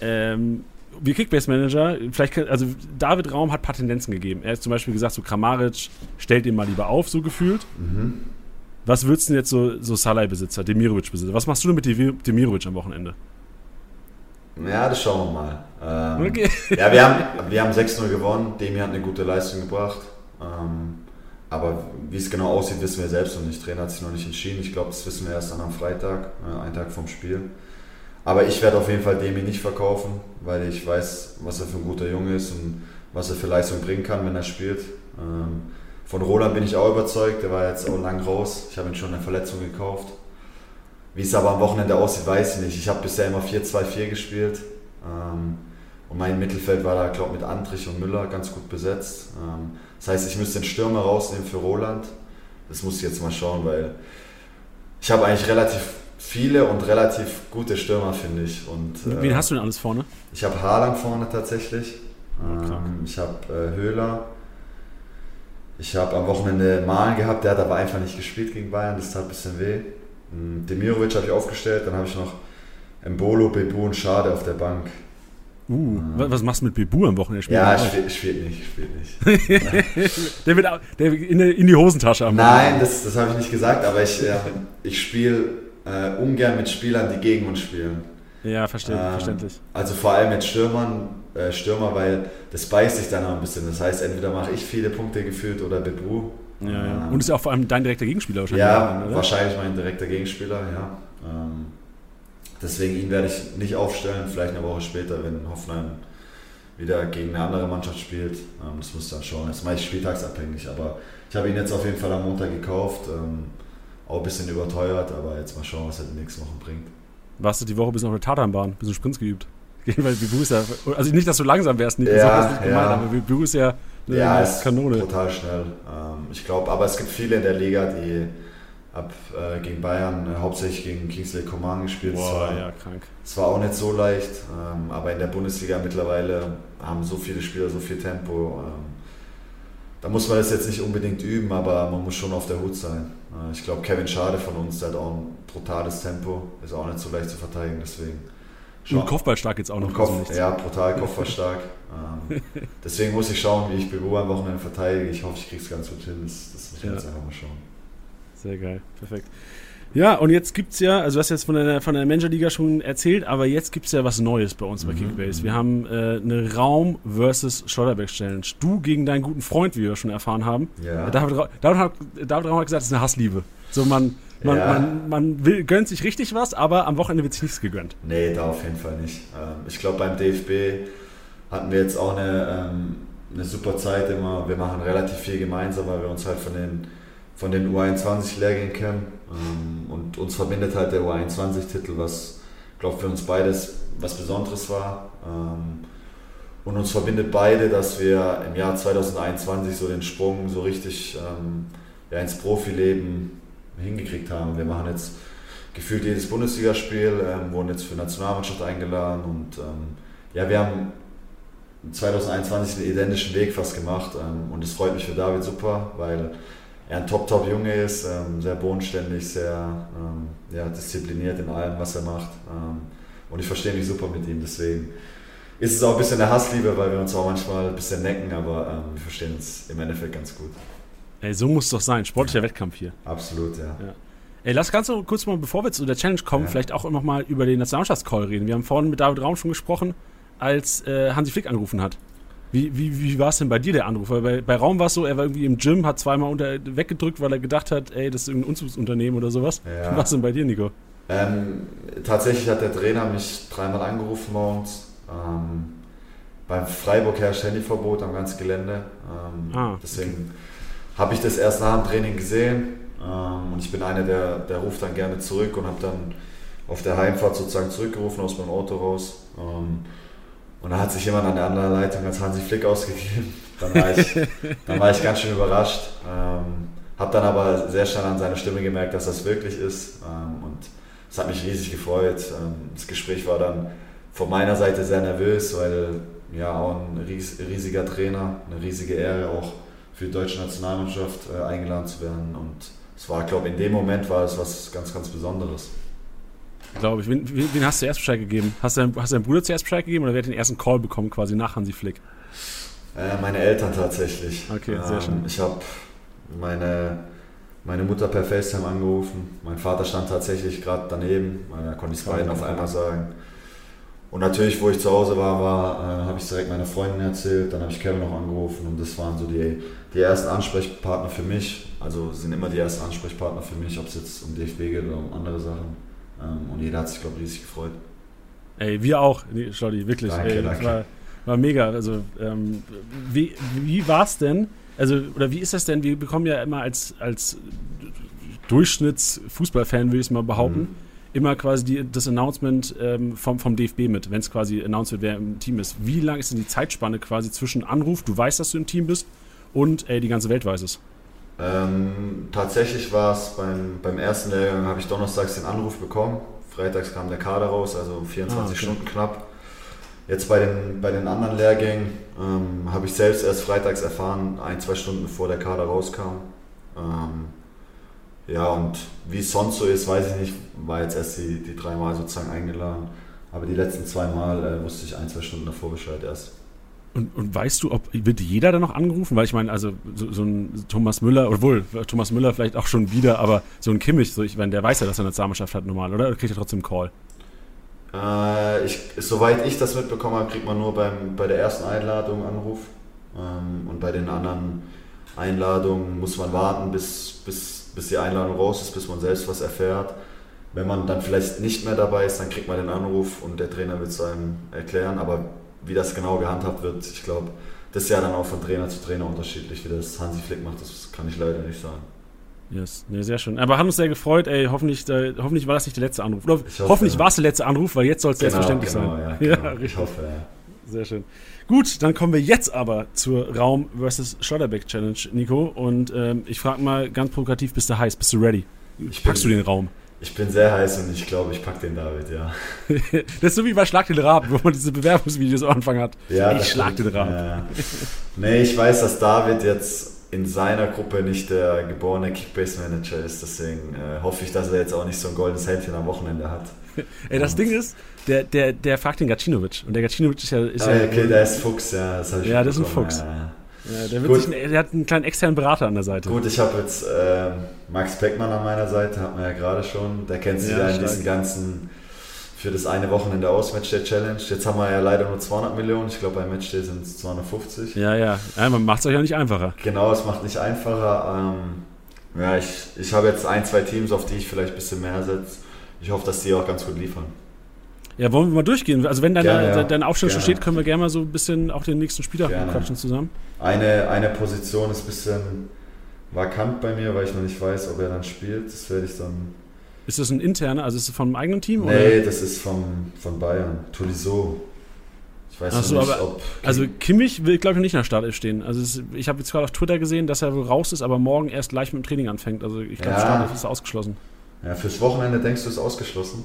Ähm, wie Kickbase-Manager, vielleicht, also David Raum hat ein paar Tendenzen gegeben. Er hat zum Beispiel gesagt, so Kramaric stellt ihn mal lieber auf, so gefühlt. Mhm. Was würdest du denn jetzt so, so Salai-Besitzer, Demirovic-Besitzer, was machst du denn mit Demirovic am Wochenende? Ja, das schauen wir mal. Ähm, okay. Ja, wir haben, wir haben 6-0 gewonnen. Demi hat eine gute Leistung gebracht. Ähm, aber wie es genau aussieht, wissen wir selbst noch nicht. Trainer hat sich noch nicht entschieden. Ich glaube, das wissen wir erst dann am Freitag, äh, einen Tag vom Spiel. Aber ich werde auf jeden Fall Demi nicht verkaufen, weil ich weiß, was er für ein guter Junge ist und was er für Leistung bringen kann, wenn er spielt. Ähm, von Roland bin ich auch überzeugt, der war jetzt auch lang raus. Ich habe ihn schon eine Verletzung gekauft. Wie es aber am Wochenende aussieht, weiß ich nicht. Ich habe bisher immer 4-2-4 gespielt. Ähm, und mein Mittelfeld war da, glaube ich, mit Antrich und Müller ganz gut besetzt. Ähm, das heißt, ich müsste den Stürmer rausnehmen für Roland. Das muss ich jetzt mal schauen, weil ich habe eigentlich relativ viele und relativ gute Stürmer, finde ich. Und, Wen äh, hast du denn alles vorne? Ich habe Haaland vorne tatsächlich. Oh, ähm, ich habe äh, Höhler. Ich habe am Wochenende Malen gehabt, der hat aber einfach nicht gespielt gegen Bayern, das tat ein bisschen weh. Hm, Demirovic habe ich aufgestellt, dann habe ich noch Mbolo, Bebu und Schade auf der Bank. Uh, mhm. was machst du mit Bebu am Wochenende? Ja, ich spiele nicht, ich nicht. der wird der in, in, die Hosentasche am Nein, das, das habe ich nicht gesagt, aber ich, äh, ich spiele äh, ungern mit Spielern, die gegen uns spielen. Ja, verstehe, ähm, verständlich. Also vor allem mit Stürmern, äh, Stürmer, weil das beißt sich dann auch ein bisschen. Das heißt, entweder mache ich viele Punkte gefühlt oder Bebu. Ja, ja. Ähm, Und ist ja auch vor allem dein direkter Gegenspieler wahrscheinlich. Ja, oder? wahrscheinlich mein direkter Gegenspieler, ja. Ähm, deswegen ihn werde ich nicht aufstellen, vielleicht eine Woche später, wenn Hoffenheim wieder gegen eine andere Mannschaft spielt. Ähm, das muss dann schauen. Das ist meist spieltagsabhängig, aber ich habe ihn jetzt auf jeden Fall am Montag gekauft. Ähm, auch ein bisschen überteuert, aber jetzt mal schauen, was er die nächsten Wochen bringt. Warst du die Woche bisschen auf der Tatanbahn, ein bisschen Sprints geübt? Weil Bibu ist ja, also nicht, dass du langsam wärst, nicht, ja, nicht gemeint, aber Bibu ist ja eine ja, ist Kanone. total schnell. Ähm, ich glaube, aber es gibt viele in der Liga, die ab äh, gegen Bayern äh, hauptsächlich gegen Kingsley Coman gespielt. Boah, war, ja, krank. Es war auch nicht so leicht, ähm, aber in der Bundesliga mittlerweile haben so viele Spieler so viel Tempo. Ähm, da muss man das jetzt nicht unbedingt üben, aber man muss schon auf der Hut sein. Äh, ich glaube, Kevin Schade von uns, der hat auch ein brutales Tempo, ist auch nicht so leicht zu verteidigen, deswegen. Und Kopfballstark jetzt auch noch. Kopf, ja, brutal Kopfballstark. ähm, deswegen muss ich schauen, wie ich Bebu am Wochenende verteidige. Ich hoffe, ich kriege es ganz gut hin. Das, das muss ich ja. jetzt einfach mal schauen. Sehr geil, perfekt. Ja, und jetzt gibt es ja, also du hast jetzt von der, von der Manager-Liga schon erzählt, aber jetzt gibt es ja was Neues bei uns bei mhm. Kickbase. Wir haben äh, eine Raum versus Schlotterbeck-Challenge. Du gegen deinen guten Freund, wie wir schon erfahren haben. Ja. David, David, hat, David Raum hat gesagt, das ist eine Hassliebe. So, man, man, ja. man, man will, gönnt sich richtig was, aber am Wochenende wird sich nichts gegönnt. Nee, da auf jeden Fall nicht. Ähm, ich glaube, beim DFB hatten wir jetzt auch eine, ähm, eine super Zeit immer. Wir machen relativ viel gemeinsam, weil wir uns halt von den von den U21-Lehrgängen kennen. Ähm, und uns verbindet halt der U21-Titel, was, glaube für uns beides was Besonderes war. Und uns verbindet beide, dass wir im Jahr 2021 so den Sprung so richtig ja, ins Profileben hingekriegt haben. Wir machen jetzt gefühlt jedes Bundesligaspiel, ähm, wurden jetzt für Nationalmannschaft eingeladen und ähm, ja, wir haben 2021 einen identischen Weg fast gemacht ähm, und es freut mich für David super, weil er ein Top-Top-Junge ist, ähm, sehr bodenständig, sehr ähm, ja, diszipliniert in allem, was er macht. Ähm, und ich verstehe mich super mit ihm, deswegen ist es auch ein bisschen eine Hassliebe, weil wir uns auch manchmal ein bisschen necken, aber wir verstehen uns im Endeffekt ganz gut. Ey, so muss es doch sein, sportlicher ja. Wettkampf hier. Absolut, ja. ja. Ey, lass ganz kurz mal, bevor wir zu der Challenge kommen, ja. vielleicht auch noch mal über den Nationalmannschaftscall reden. Wir haben vorhin mit David Raum schon gesprochen, als äh, Hansi Flick angerufen hat. Wie, wie, wie war es denn bei dir, der Anruf? Weil bei, bei Raum war es so, er war irgendwie im Gym, hat zweimal unter, weggedrückt, weil er gedacht hat, ey, das ist irgendein Unzugsunternehmen oder sowas. Ja. Wie war es denn bei dir, Nico? Ähm, tatsächlich hat der Trainer mich dreimal angerufen morgens. Ähm, beim Freiburg herrscht Handyverbot am ganzen Gelände. Ähm, ah, deswegen okay. Habe ich das erst nach dem Training gesehen. Ähm, und ich bin einer, der, der ruft dann gerne zurück und habe dann auf der Heimfahrt sozusagen zurückgerufen aus meinem Auto raus. Ähm, und da hat sich jemand an der anderen Leitung als Hansi Flick ausgegeben. Dann war ich, dann war ich ganz schön überrascht. Ähm, habe dann aber sehr schnell an seiner Stimme gemerkt, dass das wirklich ist. Ähm, und es hat mich riesig gefreut. Ähm, das Gespräch war dann von meiner Seite sehr nervös, weil ja auch ein ries riesiger Trainer, eine riesige Ehre auch für die deutsche Nationalmannschaft äh, eingeladen zu werden. Und es war, glaube ich, in dem Moment war es was ganz, ganz Besonderes. Glaube ich. Wen, wen, hast du erst Bescheid gegeben? Hast du, hast du deinen Bruder zuerst Bescheid gegeben oder wer hat den ersten Call bekommen, quasi nach Hansi Flick? Äh, meine Eltern tatsächlich. Okay, sehr ähm, schön. Ich habe meine, meine Mutter per FaceTime angerufen. Mein Vater stand tatsächlich gerade daneben, weil da konnte ich es beiden auf einmal sagen. Und natürlich, wo ich zu Hause war, war äh, habe ich direkt meiner Freundin erzählt, dann habe ich Kevin noch angerufen und das waren so die, die ersten Ansprechpartner für mich. Also sind immer die ersten Ansprechpartner für mich, ob es jetzt um DFB geht oder um andere Sachen. Ähm, und jeder hat sich, glaube ich, riesig gefreut. Ey, wir auch, Schlotty, wirklich. Danke, ey, danke. War, war mega. Also, ähm, wie, wie war es denn? Also, oder wie ist das denn? Wir bekommen ja immer als, als Durchschnittsfußballfan, würde ich es mal behaupten, mhm. immer quasi die, das Announcement ähm, vom, vom DFB mit, wenn es quasi announced wird, wer im Team ist. Wie lang ist denn die Zeitspanne quasi zwischen Anruf, du weißt, dass du im Team bist, und ey, die ganze Welt weiß es? Ähm, tatsächlich war es beim, beim ersten Lehrgang, habe ich donnerstags den Anruf bekommen. Freitags kam der Kader raus, also 24 ah, okay. Stunden knapp. Jetzt bei den, bei den anderen Lehrgängen ähm, habe ich selbst erst freitags erfahren, ein, zwei Stunden bevor der Kader rauskam. Ähm, ja, und wie es sonst so ist, weiß ich nicht. War jetzt erst die, die dreimal sozusagen eingeladen. Aber die letzten zwei Mal äh, wusste ich ein, zwei Stunden davor Bescheid erst. Und, und weißt du, ob wird jeder da noch angerufen? Weil ich meine, also so, so, ein Thomas Müller, obwohl Thomas Müller vielleicht auch schon wieder, aber so ein Kimmich, so ich meine, der weiß ja, dass er eine Zahnmannschaft hat normal, oder? Oder kriegt er trotzdem einen Call? Äh, ich, soweit ich das mitbekommen habe, kriegt man nur beim, bei der ersten Einladung Anruf. Ähm, und bei den anderen Einladungen muss man warten, bis, bis, bis die Einladung raus ist, bis man selbst was erfährt. Wenn man dann vielleicht nicht mehr dabei ist, dann kriegt man den Anruf und der Trainer wird es einem erklären. Aber wie das genau gehandhabt wird, ich glaube, das ist ja dann auch von Trainer zu Trainer unterschiedlich, wie das Hansi Flick macht, das kann ich leider nicht sagen. Yes, nee, sehr schön. Aber haben uns sehr gefreut, ey, hoffentlich, äh, hoffentlich war das nicht der letzte Anruf. Oder hoffe, hoffentlich ja. war es der letzte Anruf, weil jetzt soll es genau, selbstverständlich genau, sein. Ja, genau. ja, ich hoffe, ja. Sehr schön. Gut, dann kommen wir jetzt aber zur Raum versus Schotterbeck Challenge, Nico. Und ähm, ich frage mal ganz provokativ, bist du heiß? Bist du ready? Ich Packst bin, du den Raum? Ich bin sehr heiß und ich glaube, ich packe den David, ja. das ist so wie bei Schlag den Raben, wo man diese Bewerbungsvideos am Anfang hat. Ja, ich schlag den Raben. Ja. Nee, ich weiß, dass David jetzt in seiner Gruppe nicht der geborene Kickbase-Manager ist, deswegen äh, hoffe ich, dass er jetzt auch nicht so ein goldenes Händchen am Wochenende hat. Ey, das und Ding ist, der, der, der fragt den Gacinovic und der Gacinovic ist ja... Ist ah, ja okay, der ist Fuchs, ja. Das ich ja, das ist ein Fuchs. Ja. Ja, der, wird sich, der hat einen kleinen externen Berater an der Seite. Gut, ich habe jetzt äh, Max Beckmann an meiner Seite, hat man ja gerade schon. Der kennt sich ja, in diesen ganzen für das eine Wochenende aus Matchday Challenge. Jetzt haben wir ja leider nur 200 Millionen. Ich glaube, bei Matchday sind es 250. Ja, ja. man macht es euch ja nicht einfacher. Genau, es macht nicht einfacher. Ähm, ja, ich, ich habe jetzt ein, zwei Teams, auf die ich vielleicht ein bisschen mehr setze. Ich hoffe, dass die auch ganz gut liefern. Ja, wollen wir mal durchgehen? Also wenn deine, ja, deine Aufstellung schon steht, können wir gerne mal so ein bisschen auch den nächsten Spieler quatschen zusammen. Eine, eine Position ist ein bisschen vakant bei mir, weil ich noch nicht weiß, ob er dann spielt. Das werde ich dann. Ist das ein interner, also ist das vom eigenen Team? Nee, oder? das ist vom, von Bayern. Tolisso. Ich weiß Ach so, nicht, aber, ob. Also Kimmich will, glaube ich, nicht der Startelf stehen. Also ist, ich habe jetzt gerade auf Twitter gesehen, dass er wohl raus ist, aber morgen erst gleich mit dem Training anfängt. Also ich glaube, ja. Startelf ist ausgeschlossen. Ja, fürs Wochenende denkst du, ist ausgeschlossen?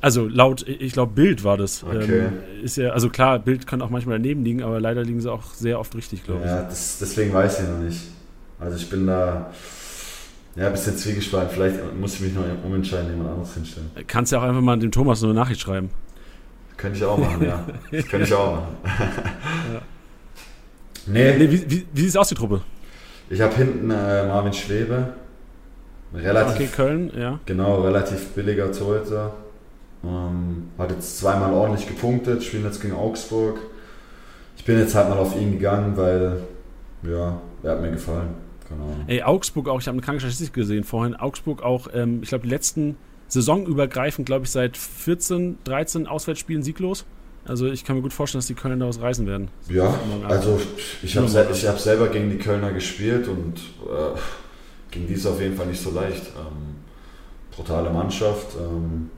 Also laut, ich glaube, Bild war das. Okay. Ähm, ist ja, also klar, Bild kann auch manchmal daneben liegen, aber leider liegen sie auch sehr oft richtig, glaube ich. Ja, deswegen weiß ich noch nicht. Also ich bin da ja, ein bisschen zwiegespannt. Vielleicht muss ich mich noch umentscheiden, jemand anderes hinstellen. Kannst ja auch einfach mal dem Thomas so eine Nachricht schreiben. Könnte ich auch machen, ja. Das könnte ich auch machen. ja. Nee. nee wie, wie, wie sieht es aus, die Truppe? Ich habe hinten äh, Marvin Schwebe. Relativ, okay, Köln, ja. Genau, relativ billiger Torhüter. Ähm, hat jetzt zweimal ordentlich gepunktet, spielen jetzt gegen Augsburg. Ich bin jetzt halt mal auf ihn gegangen, weil, ja, er hat mir gefallen. Genau. Ey, Augsburg auch, ich habe eine kranke Statistik gesehen vorhin. Augsburg auch, ähm, ich glaube, die letzten Saisonübergreifend, glaube ich, seit 14, 13 Auswärtsspielen sieglos. Also ich kann mir gut vorstellen, dass die Kölner daraus reisen werden. Ja, also ich habe sel hab selber gegen die Kölner gespielt und äh, gegen die ist auf jeden Fall nicht so leicht. Ähm, brutale Mannschaft. Ähm,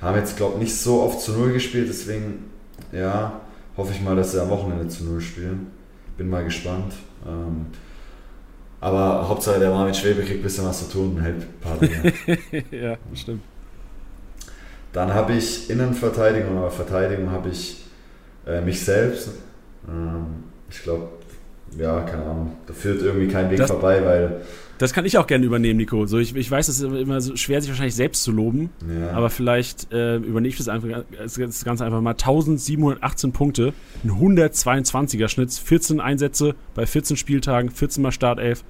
haben jetzt, glaube ich, nicht so oft zu Null gespielt, deswegen, ja, hoffe ich mal, dass sie am Wochenende zu Null spielen. Bin mal gespannt. Ähm, aber Hauptsache der Marvin Schwebe kriegt ein bisschen was zu tun und hält ein paar Dinge. ja, stimmt. Dann habe ich Innenverteidigung oder Verteidigung habe ich äh, mich selbst. Ähm, ich glaube, ja, keine Ahnung, da führt irgendwie kein Weg das, vorbei, weil das kann ich auch gerne übernehmen, Nico. So, ich, ich weiß, es ist immer so schwer, sich wahrscheinlich selbst zu loben, ja. aber vielleicht äh, übernehme ich das einfach das Ganze einfach mal. 1718 Punkte, ein 122er Schnitt, 14 Einsätze bei 14 Spieltagen, 14 mal Startelf.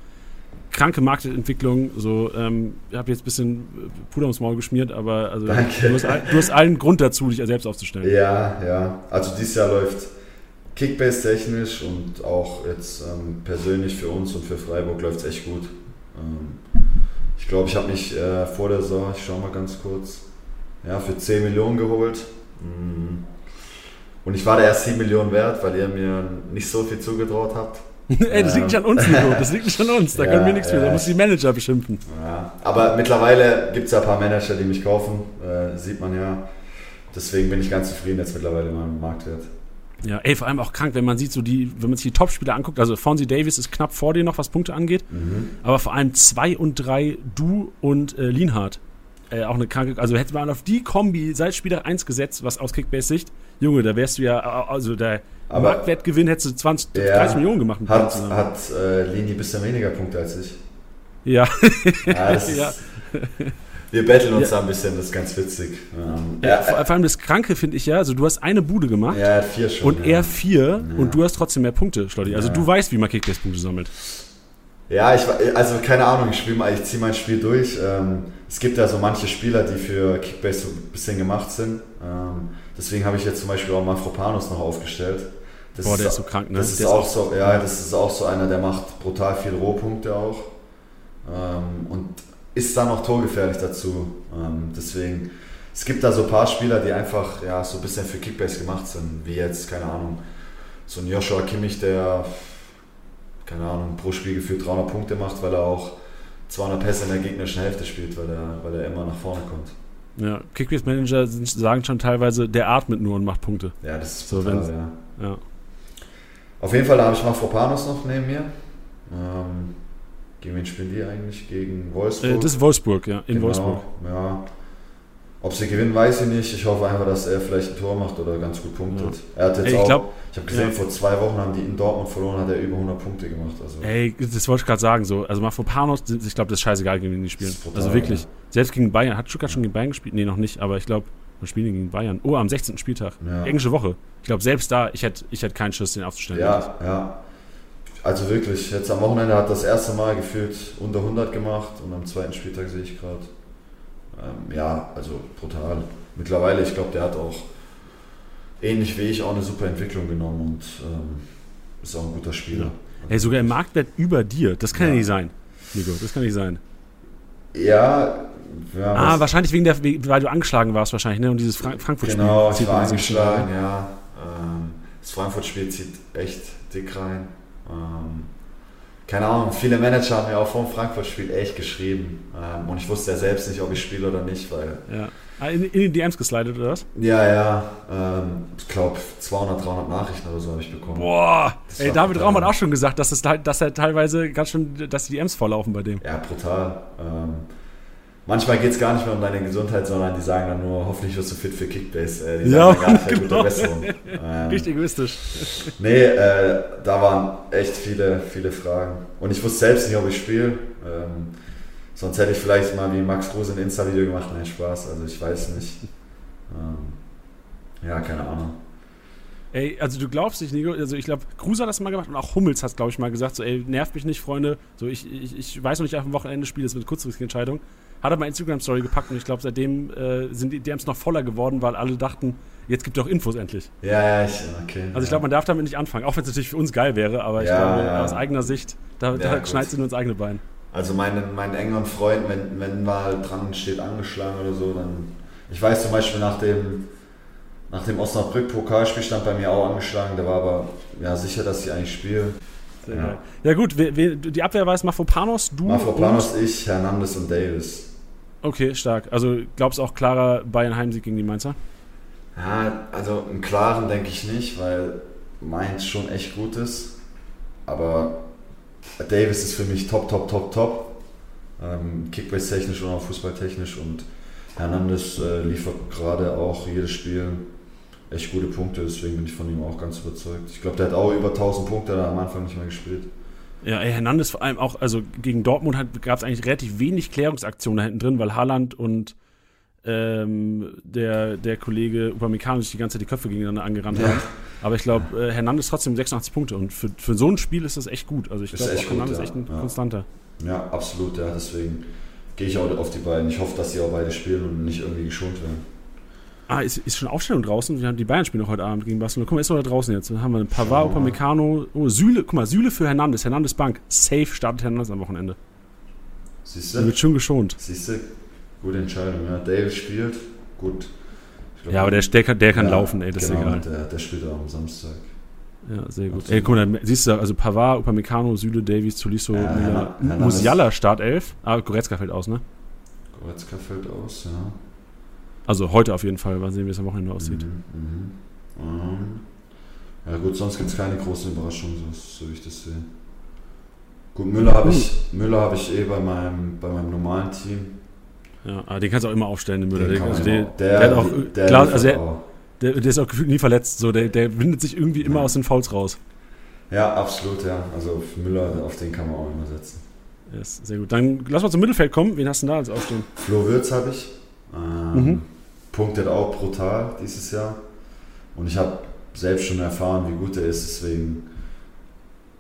Kranke Marktentwicklung, so, ähm, ich habe jetzt ein bisschen Puder ums Maul geschmiert, aber also, du, hast, du hast allen Grund dazu, dich selbst aufzustellen. Ja, ja. Also dieses Jahr läuft Kickbase-technisch und auch jetzt ähm, persönlich für uns und für Freiburg läuft es echt gut. Ähm, ich glaube, ich habe mich äh, vor der Saison, ich schaue mal ganz kurz, ja, für 10 Millionen geholt. Mm. Und ich war da erst 7 Millionen wert, weil ihr mir nicht so viel zugetraut habt. Ey, das liegt nicht an uns, Nico. Das liegt nicht an uns. Da ja, können wir nichts für. Da muss die Manager beschimpfen. Ja. Aber mittlerweile gibt es ja ein paar Manager, die mich kaufen. Äh, sieht man ja. Deswegen bin ich ganz zufrieden jetzt mittlerweile in meinem Marktwert. Ja, ey, vor allem auch krank, wenn man sieht, so die, wenn man sich die Topspieler anguckt, also Fonzie Davis ist knapp vor dir noch, was Punkte angeht, Mhm. aber vor allem 2 und 3, du und äh, Lienhardt. Äh, auch eine kranke, also hätte man auf die Kombi seit Spieler 1 gesetzt, was aus Kickbase-Sicht, Junge, da wärst du ja, also der Aber- Marktwertgewinn hättest du 20, Ja. 30 Millionen gemacht. Hat, hat äh, Lini ein bisschen weniger Punkte als ich. Ja, Ja, das ist, Ja. Wir betteln uns Ja. da ein bisschen, das ist ganz witzig. Ähm, ja, er, vor, vor allem das Kranke finde ich ja, also du hast eine Bude gemacht ja, er hat vier schon. und ja. er vier Ja. und du hast trotzdem mehr Punkte, Schlotti. Also Ja. du weißt, wie man Kickbase-Punkte sammelt. Ja, ich, also keine Ahnung, ich, spiel ich ziehe mein Spiel durch. Ähm, es gibt ja so manche Spieler, die für Kickbase so ein bisschen gemacht sind. Ähm, deswegen habe ich jetzt zum Beispiel auch Mafropanos noch aufgestellt. Das Boah, der ist so krank, ne? Das ist Der ist auch auch- so, ja, das ist auch so einer, der macht brutal viel Rohpunkte auch. Und ist dann noch torgefährlich dazu. Ähm, deswegen, es gibt da so ein paar Spieler, die einfach ja, so ein bisschen für Kickbase gemacht sind, wie jetzt, keine Ahnung, so ein Joshua Kimmich, der, keine Ahnung, pro Spiel gefühlt 300 Punkte macht, weil er auch 200 Pässe in der gegnerischen Hälfte spielt, weil er, weil er immer nach vorne kommt. Ja, Kickbase-Manager sagen schon teilweise, der atmet nur und macht Punkte. Ja, das ist So, brutal, wenn's- ja. Ja. Auf jeden Fall habe ich Mafropanos noch neben mir. Ähm, gegen wen spielen die eigentlich? Gegen Wolfsburg? Äh, das ist Wolfsburg, ja, in Genau, Wolfsburg. Ja. Ob sie gewinnen, weiß ich nicht. Ich hoffe einfach, dass er vielleicht ein Tor macht oder ganz gut punktet. Er hat jetzt Ey, ich auch, glaub- ich habe gesehen, ja. vor zwei Wochen haben die in Dortmund verloren, hat er über 100 Punkte gemacht. Also, Ey, das wollte ich gerade sagen. So. Also Mafropanos, ich glaube, das ist scheißegal, gegen wen die spielen. Brutal, also wirklich. ja. Selbst gegen Bayern. Hat Stuttgart schon gegen Bayern gespielt? Nee, noch nicht. Aber ich glaube, wir spielen gegen Bayern. Oh, am 16. Spieltag. Ja. Englische Woche. Ich glaube, selbst da, ich hätte ich hätt keinen Schiss, den aufzustellen. ja, ja. Also wirklich, jetzt am Wochenende hat das erste Mal gefühlt unter 100 gemacht und am zweiten Spieltag sehe ich gerade. Ähm, ja, also brutal. Mittlerweile, ich glaube, der hat auch ähnlich wie ich auch eine super Entwicklung genommen und ähm, ist auch ein guter Spieler. Ey, sogar im Marktwert über dir. Das kann ja, Ja. nicht sein. Nico, das kann nicht sein. Ja, ja Ah, wahrscheinlich wegen der, weil du angeschlagen warst wahrscheinlich, ne? Und dieses Frank Frankfurt-Spiel. Genau, ich war angeschlagen, ja. Ähm, das Frankfurt-Spiel zieht echt dick rein. Ähm, keine Ahnung, viele Manager haben mir auch vor dem Frankfurt-Spiel echt geschrieben. Ähm, und ich wusste ja selbst nicht, ob ich spiele oder nicht, weil, Ja. Ah, in, in die DMs geslidet, oder was? ja, ja, ähm, ich glaube 200, 300 Nachrichten oder so habe ich bekommen. Boah! Das Ey, David. Raum hat auch schon gesagt, dass, es, dass er teilweise ganz schön, dass die DMs volllaufen bei dem. Ja, brutal. Ähm, manchmal geht es gar nicht mehr um deine Gesundheit, sondern die sagen dann nur, hoffentlich wirst du fit für Kickbase. Äh, die Ja, sagen dann gar nicht, ja, genau. gute Besserung. Ähm, Richtig egoistisch. Nee, äh, da waren echt viele, viele Fragen. Und ich wusste selbst nicht, ob ich spiele. Ähm, sonst hätte ich vielleicht mal wie Max Kruse ein Insta-Video gemacht. Nein, Spaß. Also ich weiß nicht. Ähm, ja, keine Ahnung. Ey, also du glaubst nicht, Nico, also ich glaube, Kruse hat das mal gemacht und auch Hummels hat glaube ich, mal gesagt, so, ey, nervt mich nicht, Freunde. So, ich, ich, ich weiß noch nicht, auf dem Wochenende spiele, das wird eine kurzfristige Entscheidung. Hat er mal Instagram-Story gepackt und ich glaube, seitdem äh, sind die DMs noch voller geworden, weil alle dachten, jetzt gibt doch Infos endlich. Ja, ja, ich, okay. Also ich glaube, man darf damit nicht anfangen, auch wenn es natürlich für uns geil wäre, aber ich Ja, glaube, ja. aus eigener Sicht, da, Ja, da schneidet sie nur ins eigene Bein. Also meinen, meinen engeren Freunden, wenn, wenn mal dran steht, angeschlagen oder so, dann. Ich weiß zum Beispiel nach dem, nach dem Osnabrück-Pokalspiel stand bei mir auch angeschlagen, der war aber ja, sicher, dass ich eigentlich spiele. Sehr Ja. geil. Ja gut, wer, wer, die Abwehr war es Mafropanos, du Mafropanos, ich, Hernandez und Davis. Okay, stark. Also glaubst auch klarer Bayern-Heimsieg gegen die Mainzer? Ja, also einen klaren denke ich nicht, weil Mainz schon echt gut ist. Aber Davis ist für mich top, top, top, top. Ähm, Kickbase-technisch und auch fußballtechnisch. Und Hernandez äh, liefert gerade auch jedes Spiel echt gute Punkte. Deswegen bin ich von ihm auch ganz überzeugt. Ich glaube, der hat auch über 1000 Punkte da am Anfang nicht mehr gespielt. Ja, ey, Hernandez vor allem auch, also gegen Dortmund gab es eigentlich relativ wenig Klärungsaktionen da hinten drin, weil Haaland und ähm, der, der Kollege Upamecano sich die ganze Zeit die Köpfe gegeneinander angerannt Ja. haben. Aber ich glaube, äh, Hernandez trotzdem 86 Punkte und für, für so ein Spiel ist das echt gut. Also ich glaube, Hernandez ja. ist echt ein Ja. konstanter. Ja, absolut. Ja, deswegen gehe ich auch auf die beiden. Ich hoffe, dass sie auch beide spielen und nicht irgendwie geschont werden. Ah, ist, ist schon Aufstellung draußen? Wir haben die Bayern spielen noch heute Abend gegen Barcelona. Guck mal, ist noch da draußen jetzt. Dann haben wir Pavard, Schauen wir mal. Upamecano, oh, Süle, guck mal, Süle für Hernandez, Hernandez Bank. Safe startet Hernandez am Wochenende. Siehst du? wird schön geschont. Siehst du? Gute Entscheidung. Ja, Davis spielt. Gut. Glaub, Ja, aber der, der kann, der kann ja, laufen, ey, das genau, ist egal. Der, der spielt auch am Samstag. Ja, sehr gut. Absolut. Ey, guck mal, siehst du, also Pavard, Upamecano, Süle, Davies, Tolisso, Ja, Müller, Musiala Startelf. Ah, Goretzka fällt aus, ne? Goretzka fällt aus, ja. Also heute auf jeden Fall. Mal sehen, wie es am Wochenende aussieht. Mhm, mhm. Ähm, Ja gut, sonst gibt es keine großen Überraschungen, so, wie ich das sehe. Gut, Müller habe ich, Müller hab ich eh bei meinem, bei meinem normalen Team. Ja, aber den kannst du auch immer aufstellen, den Müller. Den also man der, der, hat auch, der klar, also der, der, der ist auch gefühlt nie verletzt. So, der, der windet sich irgendwie immer Ja. aus den Fouls raus. Ja, absolut, ja. Also auf Müller, auf den kann man auch immer setzen. Ja, ist sehr gut. Dann lass mal zum Mittelfeld kommen. Wen hast du denn da als Aufstehen? Flo Würz habe ich. Ähm, Mhm. Punktet auch brutal dieses Jahr. Und ich habe selbst schon erfahren, wie gut er ist. Deswegen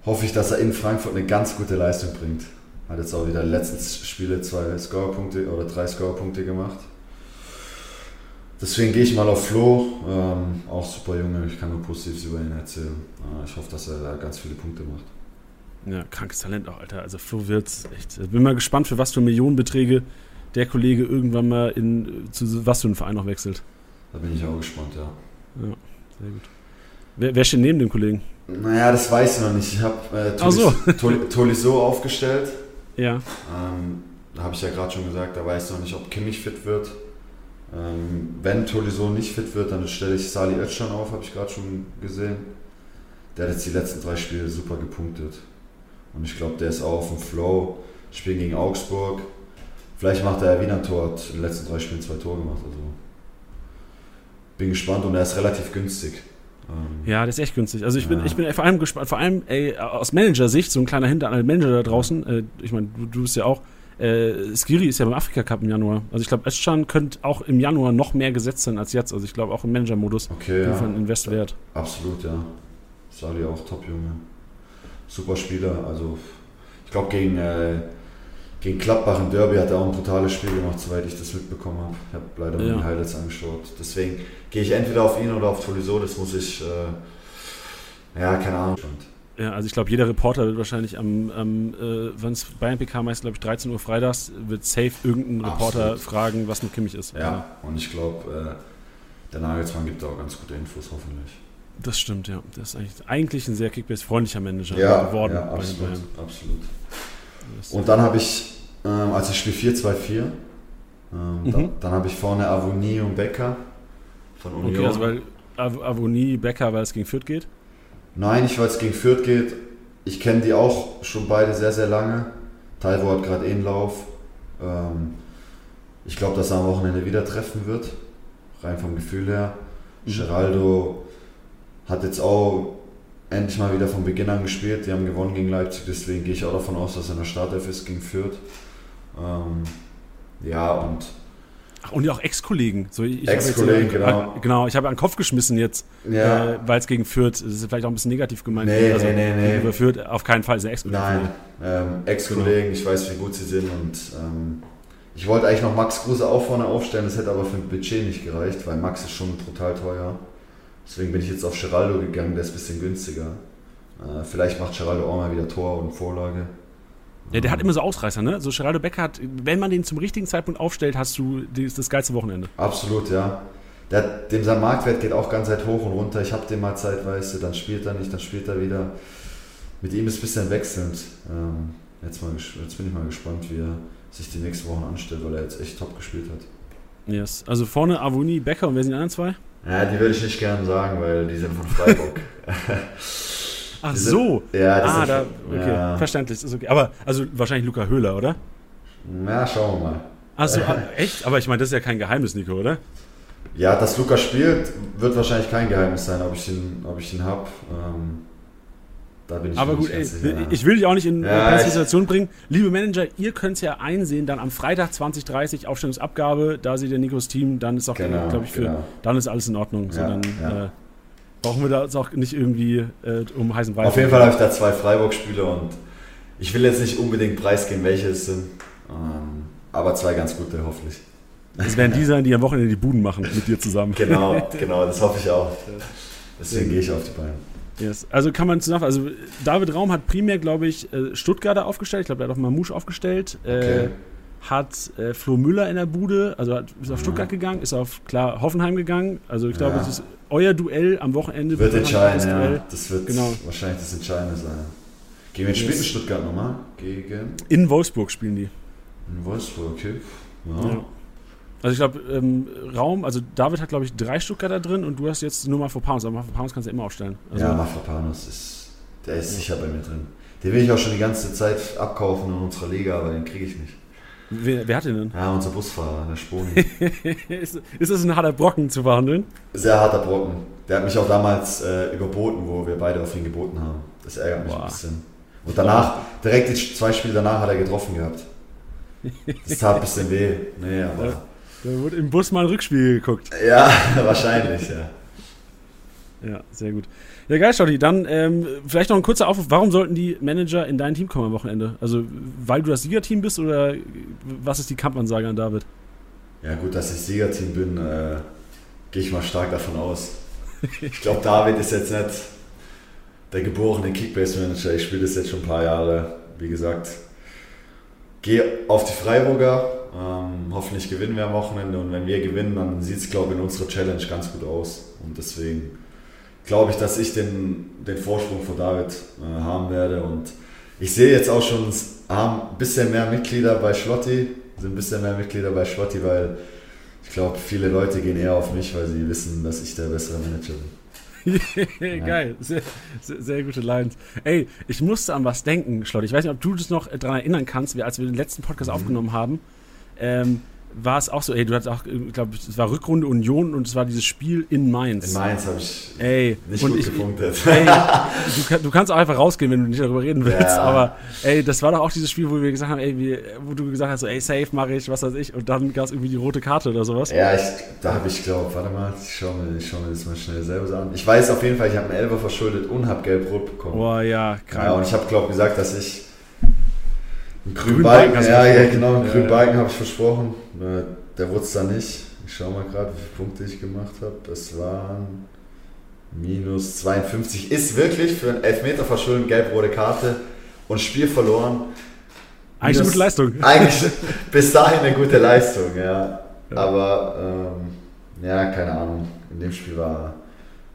hoffe ich, dass er in Frankfurt eine ganz gute Leistung bringt. Hat jetzt auch wieder letzten Spiele zwei Scorerpunkte oder drei Scorerpunkte gemacht. Deswegen gehe ich mal auf Flo. Ähm, auch super Junge, ich kann nur Positives über ihn erzählen. Äh, ich hoffe, dass er da ganz viele Punkte macht. Ja, krankes Talent auch, Alter. Also Flo Wirtz, echt. Ich bin mal gespannt, für was für Millionenbeträge der Kollege irgendwann mal in zu was für einen Verein noch wechselt. Da bin ich auch gespannt, ja. Sehr gut. Wer, wer steht neben dem Kollegen? Naja, das weiß ich noch nicht. Ich habe äh, Ach so. Tolisso aufgestellt. Ja. Ähm, da habe ich ja gerade schon gesagt, da weiß ich noch nicht, ob Kimmich fit wird. Ähm, wenn Tolisso nicht fit wird, dann stelle ich Sali Özcan auf, habe ich gerade schon gesehen. Der hat jetzt die letzten drei Spiele super gepunktet. Und ich glaube, der ist auch auf dem Flow. Spielen gegen Augsburg. Vielleicht macht er ja wieder ein Tor, hat in den letzten drei Spielen zwei Tore gemacht. Also bin gespannt und er ist relativ günstig. Ähm, Ja, das ist echt günstig. Also ich bin, Ja. ich bin vor allem gespannt, vor allem ey, aus Manager-Sicht, so ein kleiner Hinter an den Manager da draußen, äh, ich meine, du, du bist ja auch, äh, Skiri ist ja beim Afrika Cup im Januar. Also ich glaube, Özcan könnte auch im Januar noch mehr gesetzt sein als jetzt. Also ich glaube auch im Manager-Modus. Okay, ja. ein Invest wert. Absolut, ja. Sali auch Top-Junge. Super Spieler. Also, ich glaube, gegen, äh, gegen Gladbach im Derby hat er auch ein brutales Spiel gemacht, soweit ich das mitbekommen habe. Ich habe leider nur Ja. die Highlights angeschaut. Deswegen gehe ich entweder auf ihn oder auf Tolisso. Das muss ich, äh, ja, keine Ahnung. Ja, also ich glaube, jeder Reporter wird wahrscheinlich am, am äh, wenn es Bayern PK meist, glaube ich, 13 Uhr freitags, wird safe irgendein Reporter Absolut. fragen, was mit Kimmich ist. Ja, und ich glaube, äh, der Nagelsmann gibt da auch ganz gute Infos, hoffentlich. Das stimmt, ja. Das ist eigentlich, eigentlich ein sehr Kickbase-freundlicher Manager Ja, geworden ja bei den absolut. Bayern. absolut. Und dann habe ich, ähm, also ich spiele 4-2-4, ähm, Mhm. dann, dann habe ich vorne Avonie und Becker von Union. Okay, also weil Av Avonie, Becker, weil es gegen Fürth geht. Nein, nicht weil es gegen Fürth geht. Ich kenne die auch schon beide sehr, sehr lange. Taiwo hat gerade eh einen Lauf. Ähm, ich glaube, dass er am Wochenende wieder treffen wird. Rein vom Gefühl her. Mhm. Geraldo hat jetzt auch endlich mal wieder von Beginn an gespielt. Die haben gewonnen gegen Leipzig, deswegen gehe ich auch davon aus, dass er in der Startelf ist gegen Fürth. Ähm, ja, und Ach, und ja auch Ex-Kollegen. So, Ex-Kollegen, genau. Genau, ich habe an den Kopf geschmissen jetzt, ja, äh, weil es gegen Fürth, das ist vielleicht auch ein bisschen negativ gemeint. Nee, also, nee, nee, nee. Fürth auf keinen Fall ist er Ex-Kollege. Nein, ähm, Ex-Kollegen, ich weiß, wie gut sie sind und ähm, ich wollte eigentlich noch Max Kruse auch vorne aufstellen, das hätte aber für ein Budget nicht gereicht, weil Max ist schon brutal teuer. Deswegen bin ich jetzt auf Geraldo gegangen, der ist ein bisschen günstiger. Äh, vielleicht macht Geraldo auch mal wieder Tor und Vorlage. Ja, der hat immer so Ausreißer, ne? So Geraldo Becker hat, wenn man den zum richtigen Zeitpunkt aufstellt, hast du das, das geilste Wochenende. Absolut, ja. Hat- dem sein Marktwert geht auch ganz Zeit hoch und runter. Ich habe den mal zeitweise, dann spielt er nicht, dann spielt er wieder. Mit ihm ist ein bisschen wechselnd. Ähm, jetzt, mal, jetzt bin ich mal gespannt, wie er sich die nächsten Wochen anstellt, weil er jetzt echt top gespielt hat. Yes. Also vorne Avonie, Becker und wer sind die anderen zwei? Ja, die würde ich nicht gerne sagen, weil die sind von Freiburg. Ach sind- so. ja, die Ah, sind da, okay, ja. verständlich, ist okay. Aber, also wahrscheinlich Luca Höhler, oder? ja, schauen wir mal. Achso, echt? Aber ich meine, das ist ja kein Geheimnis, Nico, oder? Ja, dass Luca spielt, wird wahrscheinlich kein Geheimnis sein, ob ich ihn, ob ich ihn habe. Ähm, da bin ich Aber gut, ey, sicher. ich will dich auch nicht in Ja, eine Situation bringen. Liebe Manager, ihr könnt es ja einsehen, dann am Freitag 2030 Aufstellungsabgabe, da seht ihr Nikos Team, dann ist auch, Genau, glaube ich, für, genau. dann ist alles in Ordnung. So, Ja, dann ja. Äh, brauchen wir da uns auch nicht irgendwie äh, um heißen Brei. Auf jeden Fall habe ich da zwei Freiburg-Spiele und ich will jetzt nicht unbedingt preisgeben, welche es sind. Ähm, aber zwei ganz gute, hoffentlich. Es werden die sein, die am Wochenende die Buden machen mit dir zusammen. Genau, genau, das hoffe ich auch. Deswegen gehe ich auf die beiden. Yes. Also kann man zusammen, also David Raum hat primär, glaube ich, äh, Stuttgarter aufgestellt. Ich glaube, der hat auch Mamouche aufgestellt. Äh, Okay. hat äh, Flo Müller in der Bude, also hat, ist auf Mhm. Stuttgart gegangen, ist auf klar Hoffenheim gegangen. Also ich glaube, Ja. das ist euer Duell am Wochenende. Wird entscheiden, Duell. ja. Das wird Genau. wahrscheinlich das Entscheidende sein. Gegen wen spielt Stuttgart nochmal? Gegen In Wolfsburg spielen die. in Wolfsburg, okay. Ja. Ja. Also ich glaube, ähm, Raum, also David hat, glaube ich, drei Stuttgarter drin und du hast jetzt nur Mafropanus, aber Mafropanus kannst du immer aufstellen. Also ja, Mafropanus ist, der ist sicher bei mir drin. Den will ich auch schon die ganze Zeit abkaufen in unserer Liga, aber den kriege ich nicht. Wer, wer, hat den denn? Ja, unser Busfahrer, der Sponi. ist, ist das ein harter Brocken zu verhandeln? Sehr harter Brocken. Der hat mich auch damals äh, überboten, wo wir beide auf ihn geboten haben. Das ärgert mich Boah. ein bisschen. Und danach, direkt die zwei Spiele danach hat er getroffen gehabt. Das tat ein bisschen weh. Nee, aber. Da wurde im Bus mal ein Rückspiel geguckt. Ja, wahrscheinlich, ja. Ja, sehr gut. Ja, geil, Schotti. Dann ähm, vielleicht noch ein kurzer Aufruf. Warum sollten die Manager in dein Team kommen am Wochenende? Also, weil du das Siegerteam bist oder was ist die Kampfansage an David? Ja, gut, dass ich Siegerteam bin, äh, gehe ich mal stark davon aus. Ich glaube, David ist jetzt nicht der geborene Kickbase-Manager. Ich spiele das jetzt schon ein paar Jahre. Wie gesagt, gehe auf die Freiburger. Ähm, hoffentlich gewinnen wir am Wochenende und wenn wir gewinnen, dann sieht es, glaube ich, in unserer Challenge ganz gut aus. Und deswegen glaube ich, dass ich den, den Vorsprung von David äh, haben werde. Und ich sehe jetzt auch schon haben ein bisschen mehr Mitglieder bei Schlotti, sind ein bisschen mehr Mitglieder bei Schlotti, weil ich glaube, viele Leute gehen eher auf mich, weil sie wissen, dass ich der bessere Manager bin. Geil, sehr, sehr, sehr, gute Lines. Ey, ich musste an was denken, Schlotti. Ich weiß nicht, ob du das noch daran erinnern kannst, wie als wir den letzten Podcast mhm. aufgenommen haben. Ähm, war es auch so, ey, du hattest auch, ich glaube, es war Rückrunde Union und es war dieses Spiel in Mainz. In Mainz habe ich ey, nicht gut ich, gepunktet. Ey, du, du, kannst auch einfach rausgehen, wenn du nicht darüber reden willst, ja. aber ey, das war doch auch dieses Spiel, wo wir gesagt haben, ey, wie, wo du gesagt hast, so, ey, safe mache ich, was weiß ich, und dann gab es irgendwie die rote Karte oder sowas. Ja, ich, da habe ich, glaube warte mal, ich schaue mir, schau mir das mal schnell selber an. Ich weiß auf jeden Fall, ich habe einen Elfer verschuldet und habe gelb-rot bekommen. Boah, ja, krass. Ja, und ich habe, glaube gesagt, dass ich einen grünen Balken, Balken ja, ja, genau, einen grünen Balken habe ich versprochen. Der wurde es dann nicht. Ich schaue mal gerade, wie viele Punkte ich gemacht habe. Es waren minus 52. Ist wirklich für einen Elfmeter verschulden, gelb-rote Karte und Spiel verloren. Eigentlich eine gute Leistung. Eigentlich bis dahin eine gute Leistung, ja. ja. Aber ähm, ja, keine Ahnung. In dem Spiel war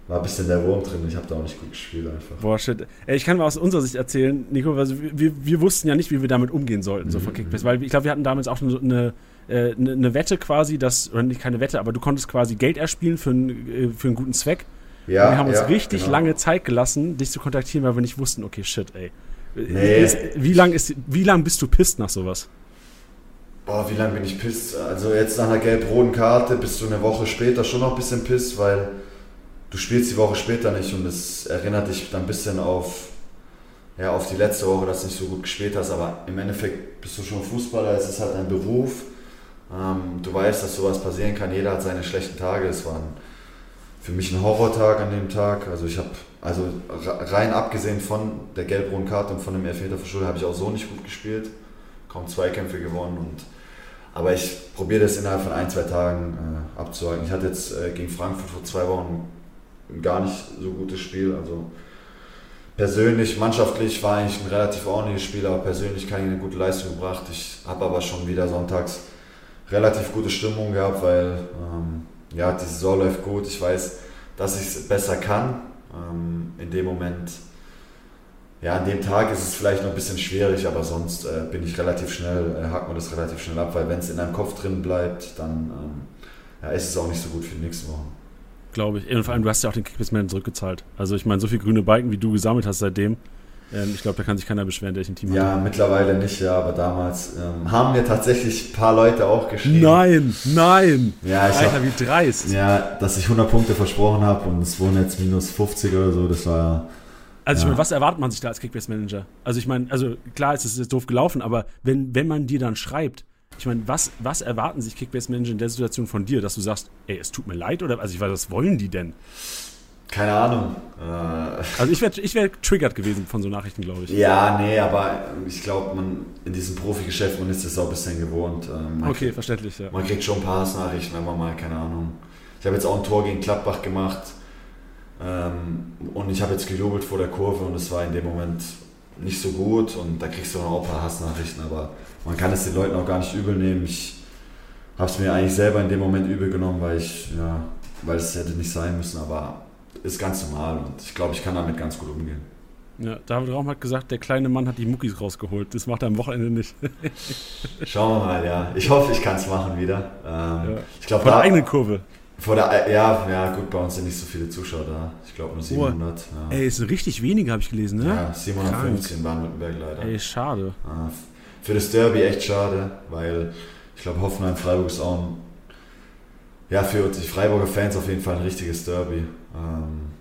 war ein bisschen der Wurm drin. Ich habe da auch nicht gut gespielt einfach. Boah, shit. Ey, ich kann mal aus unserer Sicht erzählen, Nico, also wir, wir wussten ja nicht, wie wir damit umgehen sollten, mhm. so von Kickbase, weil ich glaube, wir hatten damals auch eine, eine, äh, eine, Wette quasi, dass, oder nicht keine Wette, aber du konntest quasi Geld erspielen für, ein, äh, für einen guten Zweck. Ja, und wir haben uns ja, richtig genau. lange Zeit gelassen, dich zu kontaktieren, weil wir nicht wussten, okay, shit, ey. Nee. Ist, wie lange lang bist du pisst nach sowas? Boah, wie lange bin ich pisst? Also jetzt nach einer gelb-roten Karte bist du eine Woche später schon noch ein bisschen pisst, weil du spielst die Woche später nicht und es erinnert dich dann ein bisschen auf, ja, auf die letzte Woche, dass du nicht so gut gespielt hast, aber im Endeffekt bist du schon Fußballer, es ist halt ein Beruf. Ähm, du weißt, dass sowas passieren kann, jeder hat seine schlechten Tage. Es war ein, für mich ein Horrortag an dem Tag. Also ich habe, also rein abgesehen von der gelb-roten Karte und von dem Elfmeter verschuldet, habe ich auch so nicht gut gespielt. Kaum Zweikämpfe gewonnen und aber ich probiere das innerhalb von ein, zwei Tagen äh, abzuhalten. Ich hatte jetzt äh, gegen Frankfurt vor zwei Wochen gar nicht so gutes Spiel. Also persönlich, mannschaftlich war eigentlich ein relativ ordentliches Spiel, aber persönlich keine eine gute Leistung gebracht. Ich habe aber schon wieder sonntags relativ gute Stimmung gehabt, weil ähm, ja, die Saison läuft gut. Ich weiß, dass ich es besser kann. Ähm, in dem Moment, ja, an dem Tag ist es vielleicht noch ein bisschen schwierig, aber sonst äh, bin ich relativ schnell, äh, hakt man das relativ schnell ab, weil wenn es in deinem Kopf drin bleibt, dann ähm, ja, ist es auch nicht so gut für die nächsten Wochen glaube ich. Und vor allem, du hast ja auch den Kickbase-Man zurückgezahlt. Also ich meine, so viele grüne Balken, wie du gesammelt hast seitdem, ähm, ich glaube, da kann sich keiner beschweren, der ich ein Team hat. Ja, mittlerweile nicht, ja, aber damals ähm, haben mir tatsächlich ein paar Leute auch geschrieben. Nein, nein! Ja, ich Alter, hab, wie dreist. Ja, dass ich 100 Punkte versprochen habe und es wurden jetzt minus 50 oder so, das war... Also ich meine, was erwartet man sich da als Kickbase-Manager? Also ich meine, also klar ist es jetzt doof gelaufen, aber wenn, wenn man dir dann schreibt, ich meine, was, was erwarten sich Kickbase-Manager in der Situation von dir, dass du sagst, ey, es tut mir leid oder also ich weiß, was wollen die denn? Keine Ahnung. Äh, also ich wäre ich wär triggert gewesen von so Nachrichten, glaube ich. Ja, nee, aber ich glaube, man in diesem Profigeschäft, man ist das auch ein bisschen gewohnt. Ähm, okay, kriegt, verständlich, ja. Man kriegt schon ein paar Hassnachrichten, wenn man mal, keine Ahnung. Ich habe jetzt auch ein Tor gegen Klappbach gemacht ähm, und ich habe jetzt gejubelt vor der Kurve und es war in dem Moment nicht so gut und da kriegst du auch ein paar Hassnachrichten, aber man kann es den Leuten auch gar nicht übel nehmen. Ich habe es mir eigentlich selber in dem Moment übel genommen, weil ich, ja, weil es hätte nicht sein müssen, aber ist ganz normal und ich glaube, ich kann damit ganz gut umgehen. Ja, David Raum hat gesagt, der kleine Mann hat die Muckis rausgeholt. Das macht er am Wochenende nicht. Schauen wir mal, ja. Ich hoffe, ich kann es machen wieder. Ähm, Ja. Ich glaube, Von der da, eigenen Kurve. vor der, ja, ja, gut, bei uns sind nicht so viele Zuschauer da. Ich glaube nur 700. Ja, Ey, es sind richtig wenige, habe ich gelesen, ne? ja 750 in Baden-Württemberg leider. Ey, schade. Ah, Für das Derby echt schade, weil ich glaube, Hoffenheim-Freiburg ist auch ein, ja, für die Freiburger Fans auf jeden Fall ein richtiges Derby. Ähm,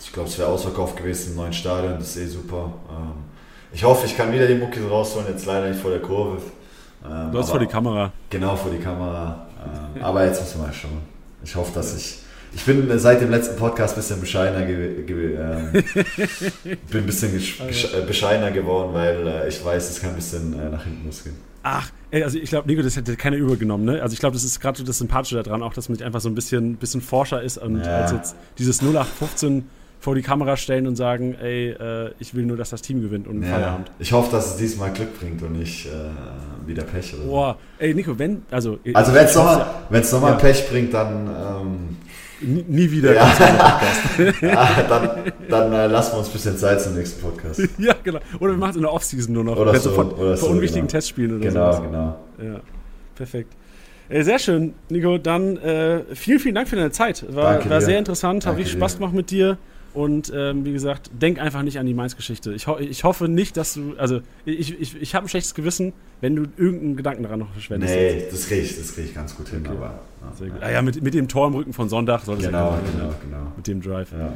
ich glaube, es wäre ausverkauft gewesen im neuen Stadion, das ist eh super. Ähm, ich hoffe, ich kann wieder die Muckis rausholen, jetzt leider nicht vor der Kurve. Ähm, Du hast vor die Kamera. Genau, vor die Kamera. Ähm, aber jetzt müssen wir mal schauen. Ich hoffe, dass ich. Ich bin seit dem letzten Podcast ein bisschen bescheidener, ge ge ähm, bin ein bisschen besch- äh, bescheidener geworden, weil äh, ich weiß, es kann ein bisschen äh, nach hinten losgehen. Ach, ey, also ich glaube, Nico, das hätte keiner übergenommen, ne? Also ich glaube, das ist gerade so das Sympathische daran, auch, dass man einfach so ein bisschen, bisschen Forscher ist und Ja. als jetzt dieses 0815 vor die Kamera stellen und sagen, ey, äh, ich will nur, dass das Team gewinnt und Ja, Feierabend. ich hoffe, dass es diesmal Glück bringt und nicht äh, wieder Pech oder so. Boah, ey, Nico, wenn, also. Also wenn es nochmal wenn's noch mal Ja. Pech bringt, dann, ähm, ja Nie, wieder. Ja. Podcast. ah, dann, dann äh, lassen wir uns ein bisschen Zeit zum nächsten Podcast. ja, genau. Oder wir machen es in der Offseason nur noch. Oder so, von, oder vor so, unwichtigen genau. Testspielen oder Genau, so. genau. Ja, perfekt. Äh, sehr schön, Nico. Dann äh, vielen, vielen Dank für deine Zeit. War, war sehr interessant, richtig dir. Spaß gemacht mit dir. Und ähm, wie gesagt, denk einfach nicht an die Mainz-Geschichte. Ich, ho ich hoffe nicht, dass du. Also, ich, ich, ich habe ein schlechtes Gewissen, wenn du irgendeinen Gedanken daran noch verschwendest. Nee, das kriege ich, das krieg ich ganz gut hin. Okay. Aber, Sehr gut. Ah ja, mit, mit dem Tor im Rücken von Sonntag soll Genau, ja genau, sein. genau. Mit dem Drive. Ja.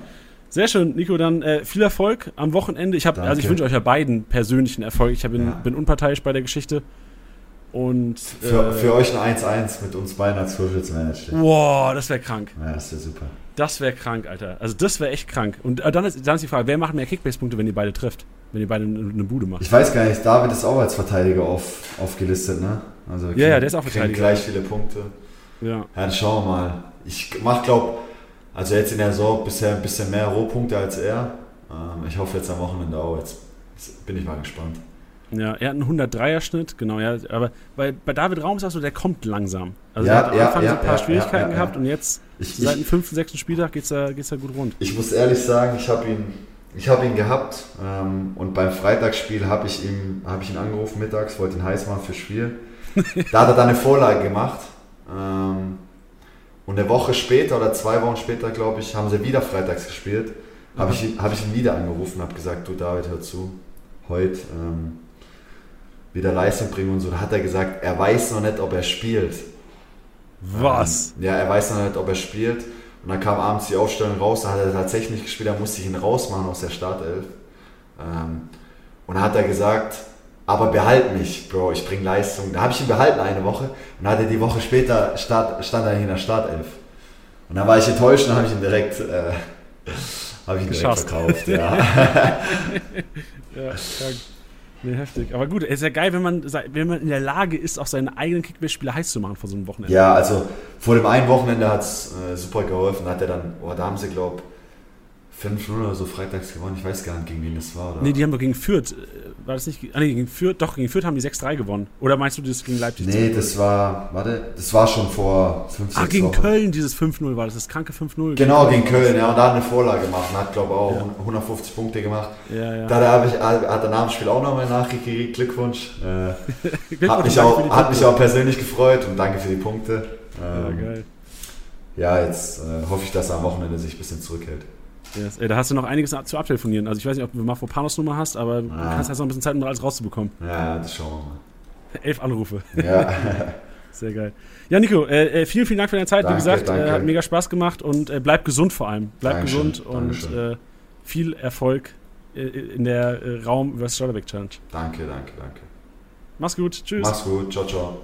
Sehr schön, Nico. Dann äh, viel Erfolg am Wochenende. Ich, hab, Danke. also ich wünsche euch ja beiden persönlichen Erfolg. Ich bin, Ja. bin unparteiisch bei der Geschichte. Und. Für, äh, für euch ein 1-1 mit uns beiden als Torschützenmanager. Boah, das wäre krank. Ja, das wäre super. Das wäre krank, Alter. Also das wäre echt krank. Und äh, dann, ist, dann ist die Frage, wer macht mehr Kickbase-Punkte, wenn ihr beide trifft? Wenn ihr beide eine, Bude macht? Ich weiß gar nicht, David ist auch als Verteidiger auf, aufgelistet, ne? Also Ja, kriegen- ja, der ist auch Verteidiger. gleich viele Punkte. Ja. Ja, dann schauen wir mal. Ich mach, glaub, also jetzt in der Saison bisher ein bisschen mehr Rohpunkte als er. Ähm, ich hoffe jetzt am Wochenende auch. Jetzt bin ich mal gespannt. Ja, er hat einen 103er-Schnitt, genau, ja. Aber bei, bei David Raum auch so, der kommt langsam. Also Ja, er hat am ja, Anfang ja, so ein paar ja, Schwierigkeiten gehabt und jetzt, Ich, seit dem ich, fünften, sechsten Spieltag geht's da, geht's da gut rund. ich muss ehrlich sagen, ich habe ihn, ich hab ihn gehabt ähm, und beim Freitagsspiel habe ich, ihm- hab ich ihn angerufen mittags, wollte ihn heiß machen fürs Spiel. Da hat er dann eine Vorlage gemacht. Ähm, und eine Woche später oder zwei Wochen später, glaube ich, haben sie wieder freitags gespielt. Habe ich, ihn- hab ich ihn wieder angerufen und habe gesagt, du David, hör zu, heute ähm, wieder Leistung bringen und so. Da hat er gesagt, er weiß noch nicht, ob er spielt. Was? Ähm, ja, er weiß noch nicht, ob er spielt. Und dann kam abends die Aufstellung raus, da hat er tatsächlich nicht gespielt, da musste ich ihn rausmachen aus der Startelf. Ähm, und dann hat er gesagt, aber behalt mich, Bro, ich bringe Leistung. Da habe ich ihn behalten eine Woche und dann hat er die Woche später Start, stand er in der Startelf. Und dann war ich enttäuscht und habe ich ihn direkt, äh, ich ihn direkt verkauft. Ja. Ja, krank. Nee, heftig. Aber gut, es ist ja geil, wenn man, wenn man in der Lage ist, auch seine eigenen Kickbase-Spiele heiß zu machen vor so einem Wochenende. ja, also vor dem einen Wochenende hat es äh, super geholfen. Hat er dann, oh, da haben sie, glaube 5-0 oder so freitags gewonnen. Ich weiß gar nicht, gegen wen das war. Oder? Nee, die haben doch gegen Fürth, äh, war das nicht, ah, nee, gegen Fürth, doch, gegen Fürth haben die 6-3 gewonnen. Oder meinst du das gegen Leipzig? Nee, 2-0? das war, warte, das war schon vor 5, 6 Ach, gegen Wochen. Köln dieses 5-0 war das, das kranke 5-0. Genau, gegen Köln, ja, und da hat eine Vorlage gemacht und hat, glaube ich, auch 150 Punkte gemacht. Ja, ja. Da habe ich, hat er nach dem Spiel auch nochmal Nachgekriegt, Glückwunsch. Äh, Glückwunsch, hat, mich auch, hat mich auch persönlich gefreut und danke für die Punkte. Ja, Ähm, geil. ja, jetzt äh, hoffe ich, dass er am Wochenende sich ein bisschen zurückhält. Yes. Ey, da hast du noch einiges zu abtelefonieren. Also ich weiß nicht, ob du Mafropanos Nummer hast, aber du Ah. kannst jetzt noch ein bisschen Zeit, um alles rauszubekommen. Ja, das schauen Elf Anrufe. wir mal. Ja, Sehr geil. Ja, Nico, äh, äh, vielen, vielen Dank für deine Zeit. Wie Danke, gesagt, danke. äh, hat mega Spaß gemacht und äh, bleib gesund vor allem. Bleib Dankeschön, gesund und Dankeschön. äh, viel Erfolg äh, in der Raum vs. Stollerbeck Challenge. danke, danke, danke. Mach's gut. Tschüss. Mach's gut, ciao, ciao.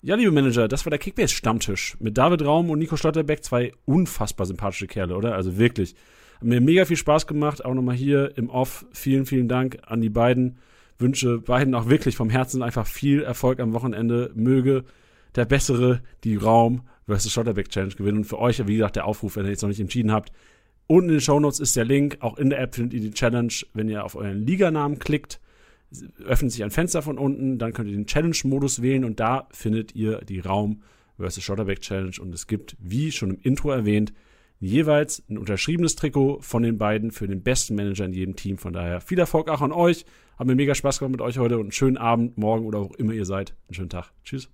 Ja, liebe Manager, das war der Kickbase-Stammtisch mit David Raum und Nico Stotterbeck, zwei unfassbar sympathische Kerle, oder? Also wirklich. Hat mir mega viel Spaß gemacht, auch nochmal hier im Off. Vielen, vielen Dank an die beiden. Wünsche beiden auch wirklich vom Herzen einfach viel Erfolg am Wochenende. Möge der Bessere die Raum vs. Stotterbeck Challenge gewinnen. Und für euch, wie gesagt, der Aufruf, wenn ihr jetzt noch nicht entschieden habt. Unten in den Shownotes ist der Link. Auch in der App findet ihr die Challenge. Wenn ihr auf euren Liganamen klickt, öffnet sich ein Fenster von unten, dann könnt ihr den Challenge-Modus wählen und da findet ihr die Raum vs. Schotterbeck Challenge und es gibt, wie schon im Intro erwähnt, jeweils ein unterschriebenes Trikot von den beiden für den besten Manager in jedem Team. Von daher viel Erfolg auch an euch. Hat mir mega Spaß gemacht mit euch heute und einen schönen Abend, morgen oder wo immer ihr seid. Einen schönen Tag. Tschüss.